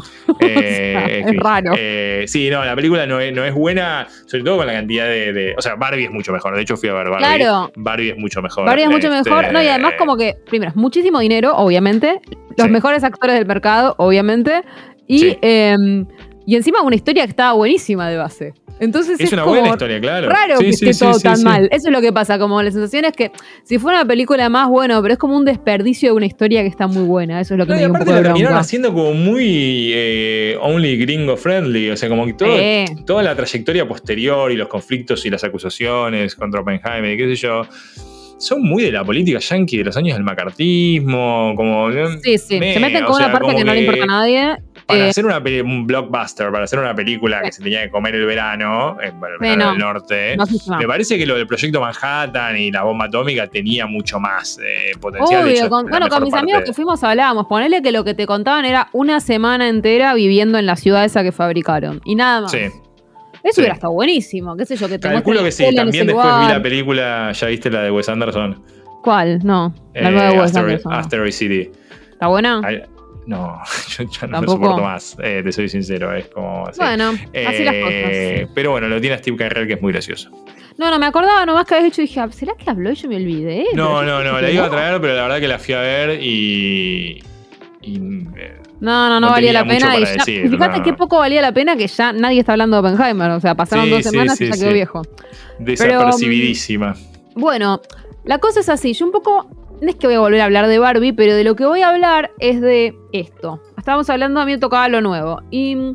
Eh, es, raro. Eh, sí, no, la película no es, no es, buena, sobre todo con la cantidad de, O sea, Barbie es mucho mejor. De hecho, fui a ver Barbie. Claro. Barbie es mucho mejor. Barbie es mucho este, mejor. No, y además, como que, primero, muchísimo dinero, obviamente. Los mejores actores del mercado, obviamente. Y, em, y encima una historia que estaba buenísima de base. Entonces es, una buena historia, claro. Raro que esté todo tan mal. Eso es lo que pasa. Como la sensación es que si fuera una película más, bueno, pero es como un desperdicio de una historia que está muy buena. Eso es lo que me dio un poco lo terminaron haciendo como muy eh, only gringo friendly. O sea, como que todo, toda la trayectoria posterior y los conflictos y las acusaciones contra Oppenheimer y qué sé yo son muy de la política yankee de los años del macartismo, como... Sí, sí, se meten con una parte que, no le importa a nadie. Para eh, hacer una, un blockbuster, para hacer una película que se tenía que comer el verano, en el verano del norte, me parece que lo del proyecto Manhattan y la bomba atómica tenía mucho más eh, potencial. bueno, con mis amigos que fuimos hablábamos, ponerle que lo que te contaban era una semana entera viviendo en la ciudad esa que fabricaron, y nada más. Sí. Eso hubiera estado buenísimo, qué sé yo, que te Calculo que sí, también después vi la película, ¿ya viste la de Wes Anderson? ¿Cuál? No, la nueva de eh, Anderson. Asteroid City. ¿Está buena? no, yo *laughs* ya no lo soporto más, eh, te soy sincero, es como... Bueno, así las eh, cosas. Pero bueno, lo tiene Steve Carell que es muy gracioso. No, no, me acordaba nomás que habías dicho y dije, ah, ¿será que habló y yo me olvidé? No, no, no, la iba a traer, pero la verdad que la fui a ver y... No, no, no, valía la pena. Y, fíjate qué poco valía la pena que ya nadie está hablando de Oppenheimer. O sea, pasaron dos semanas y ya quedó viejo. Desapercibidísima. bueno, la cosa es así. Yo un poco. No es que voy a volver a hablar de Barbie, pero de lo que voy a hablar es de esto. Estábamos hablando, a mí me tocaba lo nuevo. Y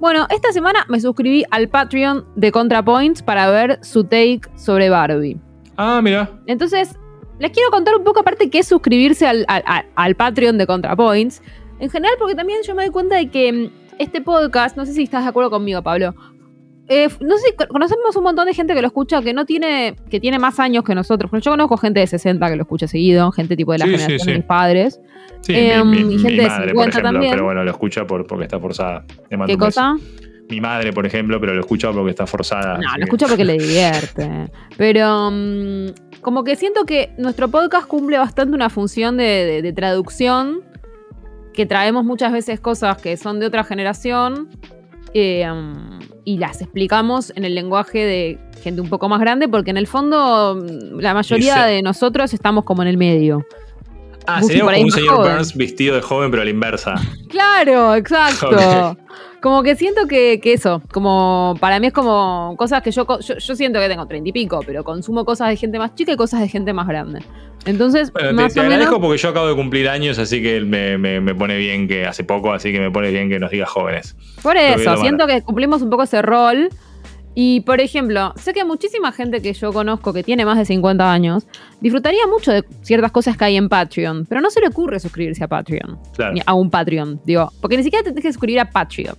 bueno, esta semana me suscribí al Patreon de ContraPoints para ver su take sobre Barbie. Ah, mira. Entonces, les quiero contar un poco aparte qué es suscribirse al, al Patreon de ContraPoints. En general, porque también yo me doy cuenta de que mm, este podcast, no sé si estás de acuerdo conmigo, Pablo, eh, no sé, co- conocemos un montón de gente que lo escucha que no tiene, que tiene más años que nosotros. Yo conozco gente de 60 que lo escucha seguido, gente tipo de la Sí, generación sí. de mis padres. Sí, Em, mi, y mi- gente mi de madre, 50 por ejemplo, también. pero bueno, lo escucha por, porque está forzada. Le mando ¿Qué cosa? Mi madre, por ejemplo, pero lo escucha porque está forzada. No, lo que- escucha porque le *laughs* divierte. Pero mm, como que siento que nuestro podcast cumple bastante una función de, de- de traducción, que traemos muchas veces cosas que son de otra generación eh, mm, y las explicamos en el lenguaje de gente un poco más grande, porque en el fondo mm, la mayoría Dice- de nosotros estamos como en el medio. Ah, sería como un señor joven. Burns vestido de joven, pero a la inversa. Claro, *laughs* exacto. Como que siento que, que eso, como para mí es como cosas que yo, yo, yo siento que tengo treinta y pico, pero consumo cosas de gente más chica y cosas de gente más grande. Entonces, Bueno, te, más te o menos, agradezco porque yo acabo de cumplir años, así que me, me- me pone bien que hace poco, así que me pone bien que nos digas jóvenes. por eso, siento que cumplimos un poco ese rol. Y, por ejemplo, sé que muchísima gente que yo conozco que tiene más de 50 años disfrutaría mucho de ciertas cosas que hay en Patreon, pero no se le ocurre suscribirse a Patreon. Claro. ni a un Patreon, digo, porque ni siquiera te tienes que suscribir a Patreon.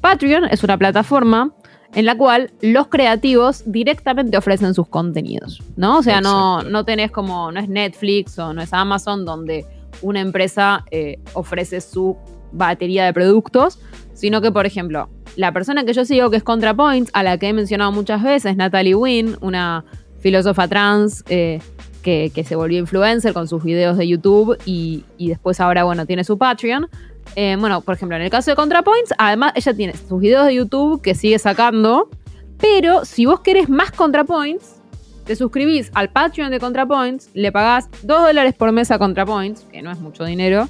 Patreon es una plataforma en la cual los creativos directamente ofrecen sus contenidos, ¿no? O sea, no, no tenés como, no es Netflix o no es Amazon donde una empresa eh, ofrece su batería de productos, sino que, por ejemplo, la persona que yo sigo, que es ContraPoints, a la que he mencionado muchas veces, Natalie Wynn, una filósofa trans eh, que, que se volvió influencer con sus videos de YouTube y, y después ahora, bueno, tiene su Patreon. Eh, bueno, por ejemplo, en el caso de ContraPoints, además ella tiene sus videos de YouTube que sigue sacando, pero si vos querés más ContraPoints, te suscribís al Patreon de ContraPoints, le pagás 2 dólares por mes a ContraPoints, que no es mucho dinero.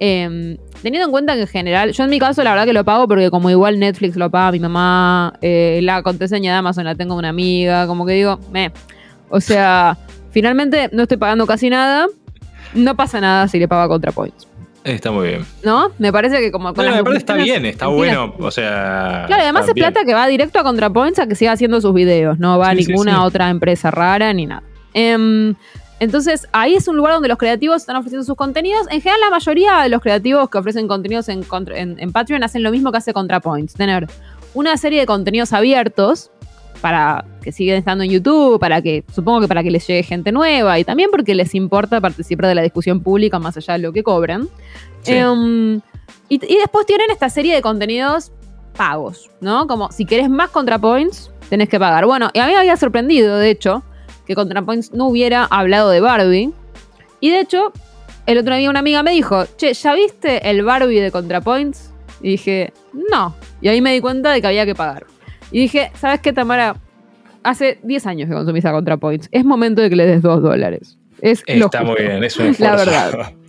Eh, teniendo en cuenta que en general, yo en mi caso la verdad que lo pago porque como igual Netflix lo paga mi mamá, eh, la contraseña de Amazon la tengo una amiga, como que digo, me. O sea, finalmente no estoy pagando casi nada. No pasa nada si le pago a ContraPoints. Está muy bien. ¿No? Me parece que como con las me parece está bien, está bueno. O sea. Claro, además es plata que va directo a ContraPoints a que siga haciendo sus videos. No va a Sí, ninguna sí. otra empresa rara ni nada. Em, entonces, ahí es un lugar donde los creativos están ofreciendo sus contenidos. En general, la mayoría de los creativos que ofrecen contenidos en, contra- en- en Patreon hacen lo mismo que hace ContraPoints. Tener una serie de contenidos abiertos para que siguen estando en YouTube, para que, supongo que para que les llegue gente nueva y también porque les importa participar de la discusión pública más allá de lo que cobran. Sí. Em, y, y después tienen esta serie de contenidos pagos, ¿no? Como si querés más ContraPoints, tenés que pagar. Bueno, y a mí me había sorprendido, de hecho, que ContraPoints no hubiera hablado de Barbie. Y de hecho, el otro día una amiga me dijo, che, ¿ya viste el Barbie de ContraPoints? Y dije, no. Y ahí me di cuenta de que había que pagar. Y dije, ¿sabes qué, Tamara? Hace 10 años que consumís a ContraPoints. Es momento de que le des 2 dólares. Es Está muy bien, es un *laughs* La esfuerzo. verdad. *laughs*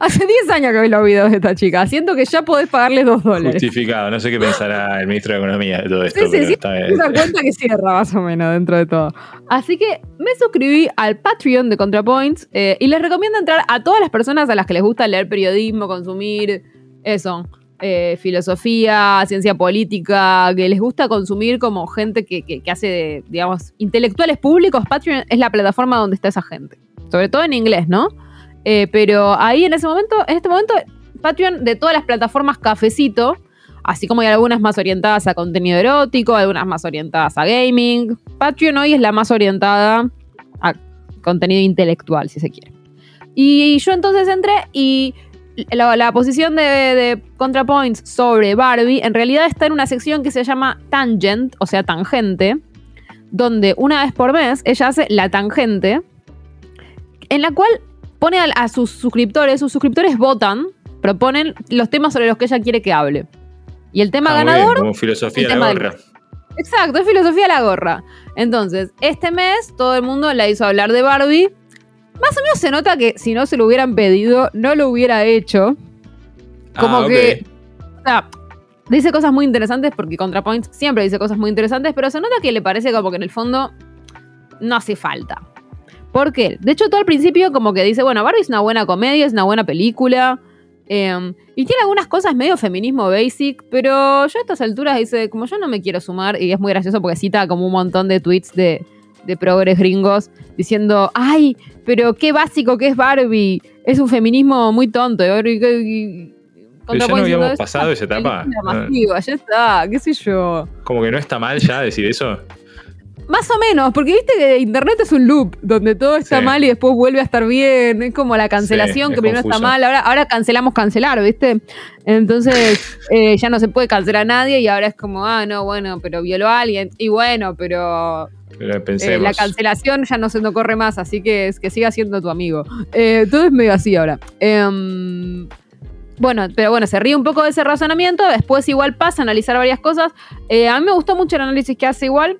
Hace *laughs* 10 años que vi los videos de esta chica. Siento que ya podés pagarle 2 dólares. Justificado. No sé qué pensará el ministro de Economía de todo esto, Sí, sí, pero sí. está bien. Una cuenta que cierra más o menos dentro de todo. Así que me suscribí al Patreon de ContraPoints eh, y les recomiendo entrar a todas las personas a las que les gusta leer periodismo, consumir eso, eh, filosofía, ciencia política, que les gusta consumir como gente que, que- que hace, digamos, intelectuales públicos. Patreon es la plataforma donde está esa gente. Sobre todo en inglés, ¿no? Eh, pero ahí en ese momento, en este momento, Patreon de todas las plataformas cafecito, así como hay algunas más orientadas a contenido erótico, algunas más orientadas a gaming. Patreon hoy es la más orientada a contenido intelectual, si se quiere. Y yo entonces entré y la, posición de ContraPoints sobre Barbie en realidad está en una sección que se llama Tangent, o sea, tangente, donde una vez por mes ella hace la tangente, en la cual pone a, a sus suscriptores, sus suscriptores votan, proponen los temas sobre los que ella quiere que hable. Y el tema Está muy bien, ganador como filosofía de la del- gorra. Exacto, es filosofía a la gorra. Entonces, este mes todo el mundo la hizo hablar de Barbie. Más o menos se nota que si no se lo hubieran pedido, no lo hubiera hecho. Como Ah, que. O sea, dice cosas muy interesantes porque ContraPoints siempre dice cosas muy interesantes, pero se nota que le parece como que en el fondo no hace falta. ¿Por qué? De hecho, todo al principio como que dice, bueno, Barbie es una buena comedia, es una buena película. eh, y tiene algunas cosas medio feminismo basic, pero yo a estas alturas dice, como yo no me quiero sumar, y es muy gracioso porque cita como un montón de tweets de, de progres gringos diciendo, ay, pero qué básico que es Barbie, es un feminismo muy tonto. y- y- y- Pero ya no habíamos "Es pasado esa etapa". Ah. masiva, ya está, qué sé yo. Como que no está mal ya decir eso. Más o menos, porque viste que internet es un loop, donde todo está Sí. mal y después vuelve a estar bien. Es como la cancelación, Sí, que primero está mal, ahora, ahora cancelamos cancelar, ¿viste? Entonces *laughs* eh, ya no se puede cancelar a nadie y ahora es como, ah, no, bueno, pero violó a alguien. Y bueno, pero Pero eh, la cancelación ya no se nos corre más, así que es que siga siendo tu amigo. Eh, todo es medio así ahora. Em, bueno, pero bueno, se ríe un poco de ese razonamiento. Después, igual pasa a analizar varias cosas. Eh, a mí me gustó mucho el análisis que hace igual.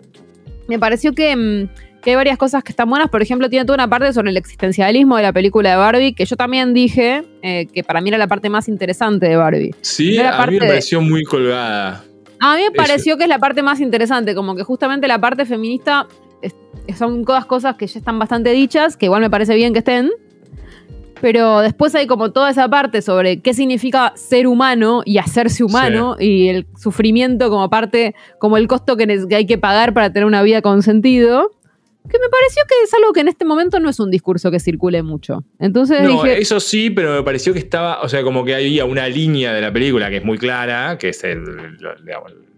Me pareció que, mm, que hay varias cosas que están buenas. Por ejemplo, tiene toda una parte sobre el existencialismo de la película de Barbie, que yo también dije eh, que para mí era la parte más interesante de Barbie. Sí, a mí me de- pareció muy colgada. A mí me Eso. pareció que es la parte más interesante, como que justamente la parte feminista es- son todas cosas que ya están bastante dichas, que igual me parece bien que estén. Pero después hay como toda esa parte sobre qué significa ser humano y hacerse humano y el sufrimiento como parte, como el costo que, hay que pagar para tener una vida con sentido. Que me pareció que es algo que en este momento no es un discurso que circule mucho. Entonces No, dije, eso sí, pero me pareció que estaba, o sea, como que había una línea de la película que es muy clara, que es el, el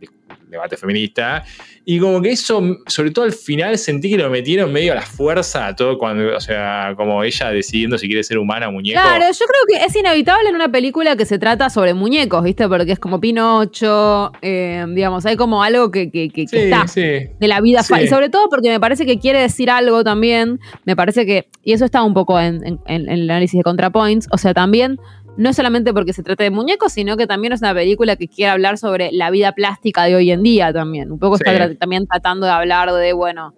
dis- debate feminista, y como que eso, sobre todo al final, sentí que lo metieron medio a la fuerza a todo cuando, o sea, como ella decidiendo si quiere ser humana o muñeco. Claro, yo creo que es inevitable en una película que se trata sobre muñecos, ¿viste? Porque es como Pinocho, eh, digamos, hay como algo que, que- que- que sí, está sí. de la vida. Sí. Y sobre todo porque me parece que quiere decir algo también, me parece que, y eso está un poco en, en- en el análisis de ContraPoints, o sea, también, no solamente porque se trata de muñecos, sino que también es una película que quiere hablar sobre la vida plástica de hoy en día también. Un poco está Sí. también tratando de hablar de, bueno,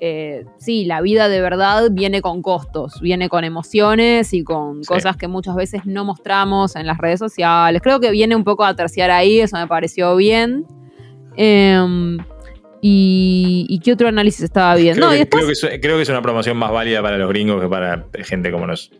eh, sí, la vida de verdad viene con costos, viene con emociones y con Sí. cosas que muchas veces no mostramos en las redes sociales. Creo que viene un poco a terciar ahí, eso me pareció bien. Em, y, ¿y qué otro análisis estaba bien? Creo, No, que, después. creo, que es, creo que es una promoción más válida para los gringos que para gente como nos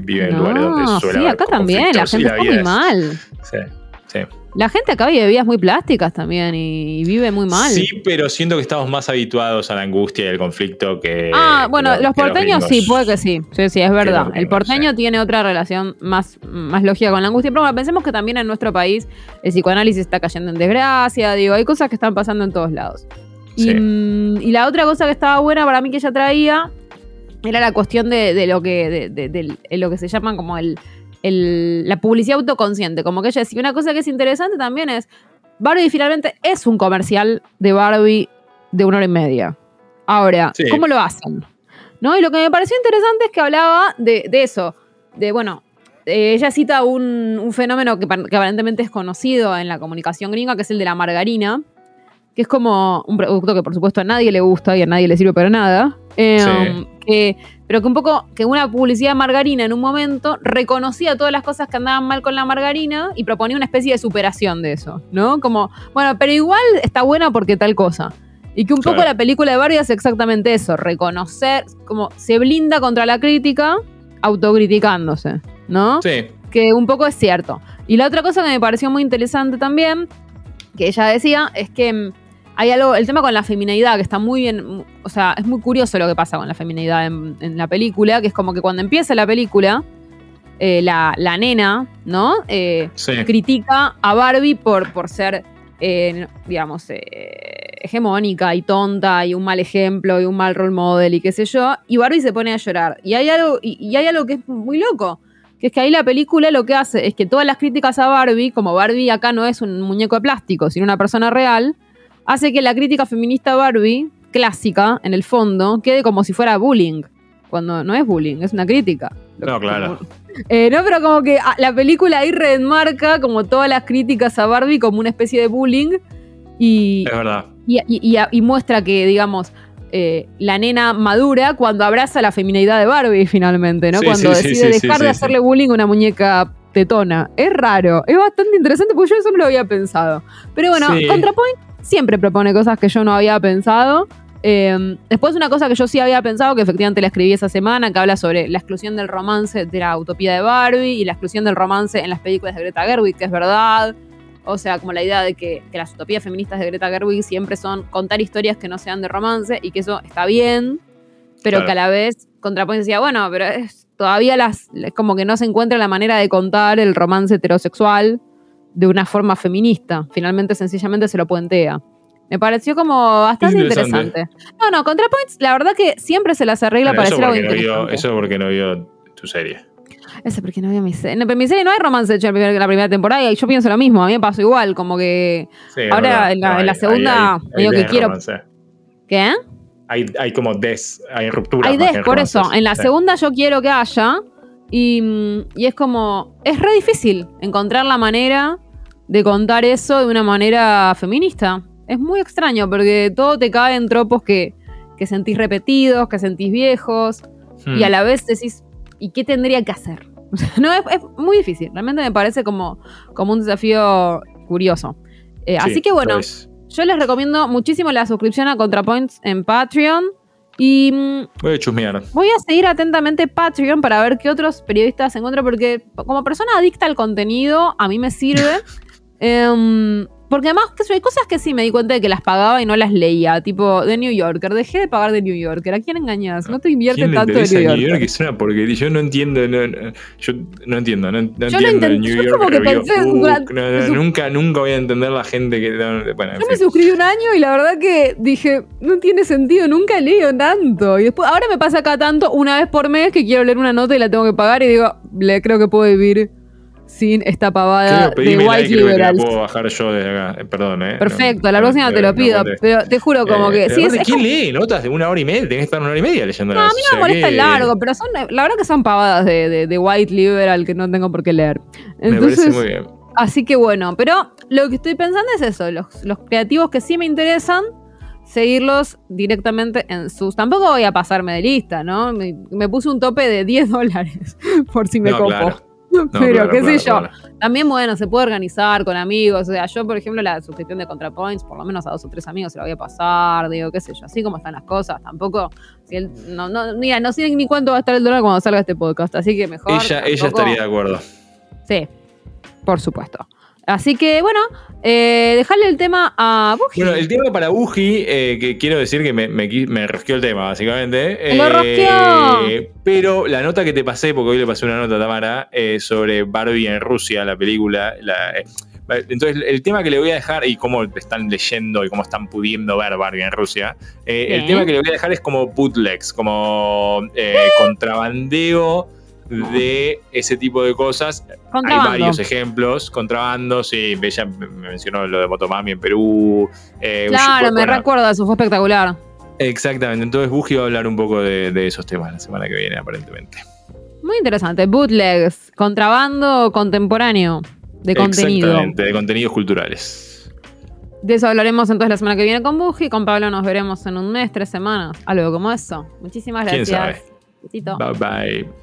vive en lugares donde suele sí, haber acá también, la gente está vida muy es- mal. Sí, sí. La gente acá vive vidas muy plásticas también y vive muy mal. Sí, pero siento que estamos más habituados a la angustia y al conflicto que. Ah, bueno, lo- los porteños sí, puede que sí. Sí, sí, es verdad. El porteño sí. tiene otra relación más, más lógica con la angustia. Pero bueno, pensemos que también en nuestro país el psicoanálisis está cayendo en desgracia. Digo, hay cosas que están pasando en todos lados. Y, Sí. mm, y la otra cosa que estaba buena para mí que ella traía era la cuestión de, de lo que de, de- del- de lo que se llama como el, el- la publicidad autoconsciente. Como que ella decía, una cosa que es interesante también es, Barbie finalmente es un comercial de Barbie de una hora y media. Ahora, Sí. ¿cómo lo hacen? ¿No? Y lo que me pareció interesante es que hablaba de, de eso, de, bueno, eh, ella cita un, un fenómeno que, par- que aparentemente es conocido en la comunicación gringa, que es el de la margarina, que es como un producto que por supuesto a nadie le gusta y a nadie le sirve para nada. Eh, Sí. Que- pero que un poco, que una publicidad de margarina en un momento reconocía todas las cosas que andaban mal con la margarina y proponía una especie de superación de eso, ¿no? Como, bueno, pero igual está buena porque tal cosa. Y que un poco la película de Barbie hace exactamente eso, reconocer, como se blinda contra la crítica, autocriticándose, ¿no? Sí, que un poco es cierto. Y la otra cosa que me pareció muy interesante también, que ella decía, es que mm, hay algo, el tema con la feminidad, que está muy bien, o sea, es muy curioso lo que pasa con la feminidad en, en la película, que es como que cuando empieza la película, eh, la, la nena, ¿no? Eh, sí. critica a Barbie por, por ser, eh, digamos, eh, hegemónica y tonta y un mal ejemplo y un mal role model y qué sé yo. Y Barbie se pone a llorar. Y hay algo, y, y hay algo que es muy loco. Que es que ahí la película lo que hace es que todas las críticas a Barbie, como Barbie acá no es un muñeco de plástico, sino una persona real, hace que la crítica feminista Barbie, clásica, en el fondo, quede como si fuera bullying. Cuando no es bullying, es una crítica. No, claro. Eh, no, pero como que ah, la película ahí remarca como todas las críticas a Barbie como una especie de bullying y, Es verdad. y, y- y- y muestra que, digamos, eh, la nena madura cuando abraza la feminidad de Barbie finalmente, ¿no? Sí, cuando sí, decide sí, dejar de hacerle bullying a una muñeca tetona. Es raro, es bastante interesante porque yo eso no lo había pensado. Pero bueno. ContraPoint siempre propone cosas que yo no había pensado. Eh, después una cosa que yo sí había pensado, que efectivamente la escribí esa semana, que habla sobre la exclusión del romance de la utopía de Barbie y la exclusión del romance en las películas de Greta Gerwig, que es verdad. O sea, como la idea de que, que las utopías feministas de Greta Gerwig siempre son contar historias que no sean de romance y que eso está bien, pero Claro. que a la vez ContraPoint decía, bueno, pero es todavía las, como que no se encuentra la manera de contar el romance heterosexual de una forma feminista. Finalmente, sencillamente se lo puentea. Me pareció como bastante interesante. No, no, ContraPoints, la verdad que siempre se las arregla para hacer algo interesante. eso porque no vio tu serie. Eso porque no vio mi serie. en mi serie no hay romance hecho en la primera temporada y yo pienso lo mismo. A mí me pasó igual, como que. ahora en la, segunda, digo que quiero. ¿Qué? Hay, hay, como des, hay ruptura. Hay des, por eso. En la segunda yo quiero que haya. Y, y es como. Es re difícil encontrar la manera de contar eso de una manera feminista. Es muy extraño porque todo te cae en tropos que, sentís repetidos, que sentís viejos y a hmm. la vez decís, ¿y qué tendría que hacer? *laughs* no, es, muy difícil. Realmente me parece como, como un desafío curioso. Eh, así que bueno, yo les recomiendo muchísimo la suscripción a ContraPoints en Patreon. Y mm, voy a chusmear. Voy a seguir atentamente Patreon para ver qué otros periodistas encuentro, porque como persona adicta al contenido, a mí me sirve. *laughs* Em, porque además hay cosas que sí me di cuenta de que las pagaba y no las leía, tipo de New Yorker. Dejé de pagar de New Yorker. ¿A quién engañas? No te inviertes tanto de New Yorker. New York es una porquería. Yo no entiendo, yo no entiendo, no, entiendo el New Yorker. Como que pensé, nunca, nunca voy a entender la gente que. Bueno, yo me suscribí un año y la verdad que dije, no tiene sentido, nunca leo tanto. Y después, ahora me pasa acá tanto, una vez por mes que quiero leer una nota y la tengo que pagar y digo, le creo que puedo vivir sin esta pavada de white liberals. puedo bajar yo desde acá. Eh, perdón, ¿eh? Perfecto, la próxima te lo pido. pero te juro, como que. Sí, es, ¿Quién lee notas de una hora y media? Tenés que estar una hora y media leyendo No, a mí no me molesta el largo, pero son, la verdad que son pavadas de, de, white liberal que no tengo por qué leer. Entonces, me parece muy bien. Así que bueno, pero lo que estoy pensando es eso: los, los creativos que sí me interesan seguirlos directamente en sus. Tampoco voy a pasarme de lista, ¿no? Me, puse un tope de 10 *laughs* dólares por si me copo. *laughs* pero qué sé yo. También, bueno, se puede organizar con amigos. O sea, yo, por ejemplo, la suscripción de ContraPoints, por lo menos a dos o tres amigos se la voy a pasar, digo, qué sé yo, así como están las cosas. Tampoco, si no, no, mira, no sé ni cuánto va a estar el dólar cuando salga este podcast, así que mejor. Ella, ella estaría de acuerdo. Sí, por supuesto. Así que bueno, eh, dejarle el tema a Buji. Bueno, el tema para Buji, eh, que quiero decir que me, me, me, rosqueó el tema, básicamente. ¡Lo eh, Pero la nota que te pasé, porque hoy le pasé una nota a Tamara, eh, sobre Barbie en Rusia, la película. entonces, el tema que le voy a dejar, y cómo están leyendo y cómo están pudiendo ver Barbie en Rusia, el tema que le voy a dejar es como bootlegs, como contrabandeo de ese tipo de cosas. Hay varios ejemplos. Contrabando, sí, ella me mencionó lo de Motomami en Perú. Eh, claro, me recuerda, eso fue espectacular. Exactamente, entonces Buji va a hablar un poco de, esos temas la semana que viene, aparentemente. Muy interesante, bootlegs, contrabando contemporáneo de contenido. Exactamente, de contenidos culturales. De eso hablaremos entonces la semana que viene con Buji. Con Pablo nos veremos en un mes, tres semanas, algo como eso. Muchísimas gracias. Bye bye.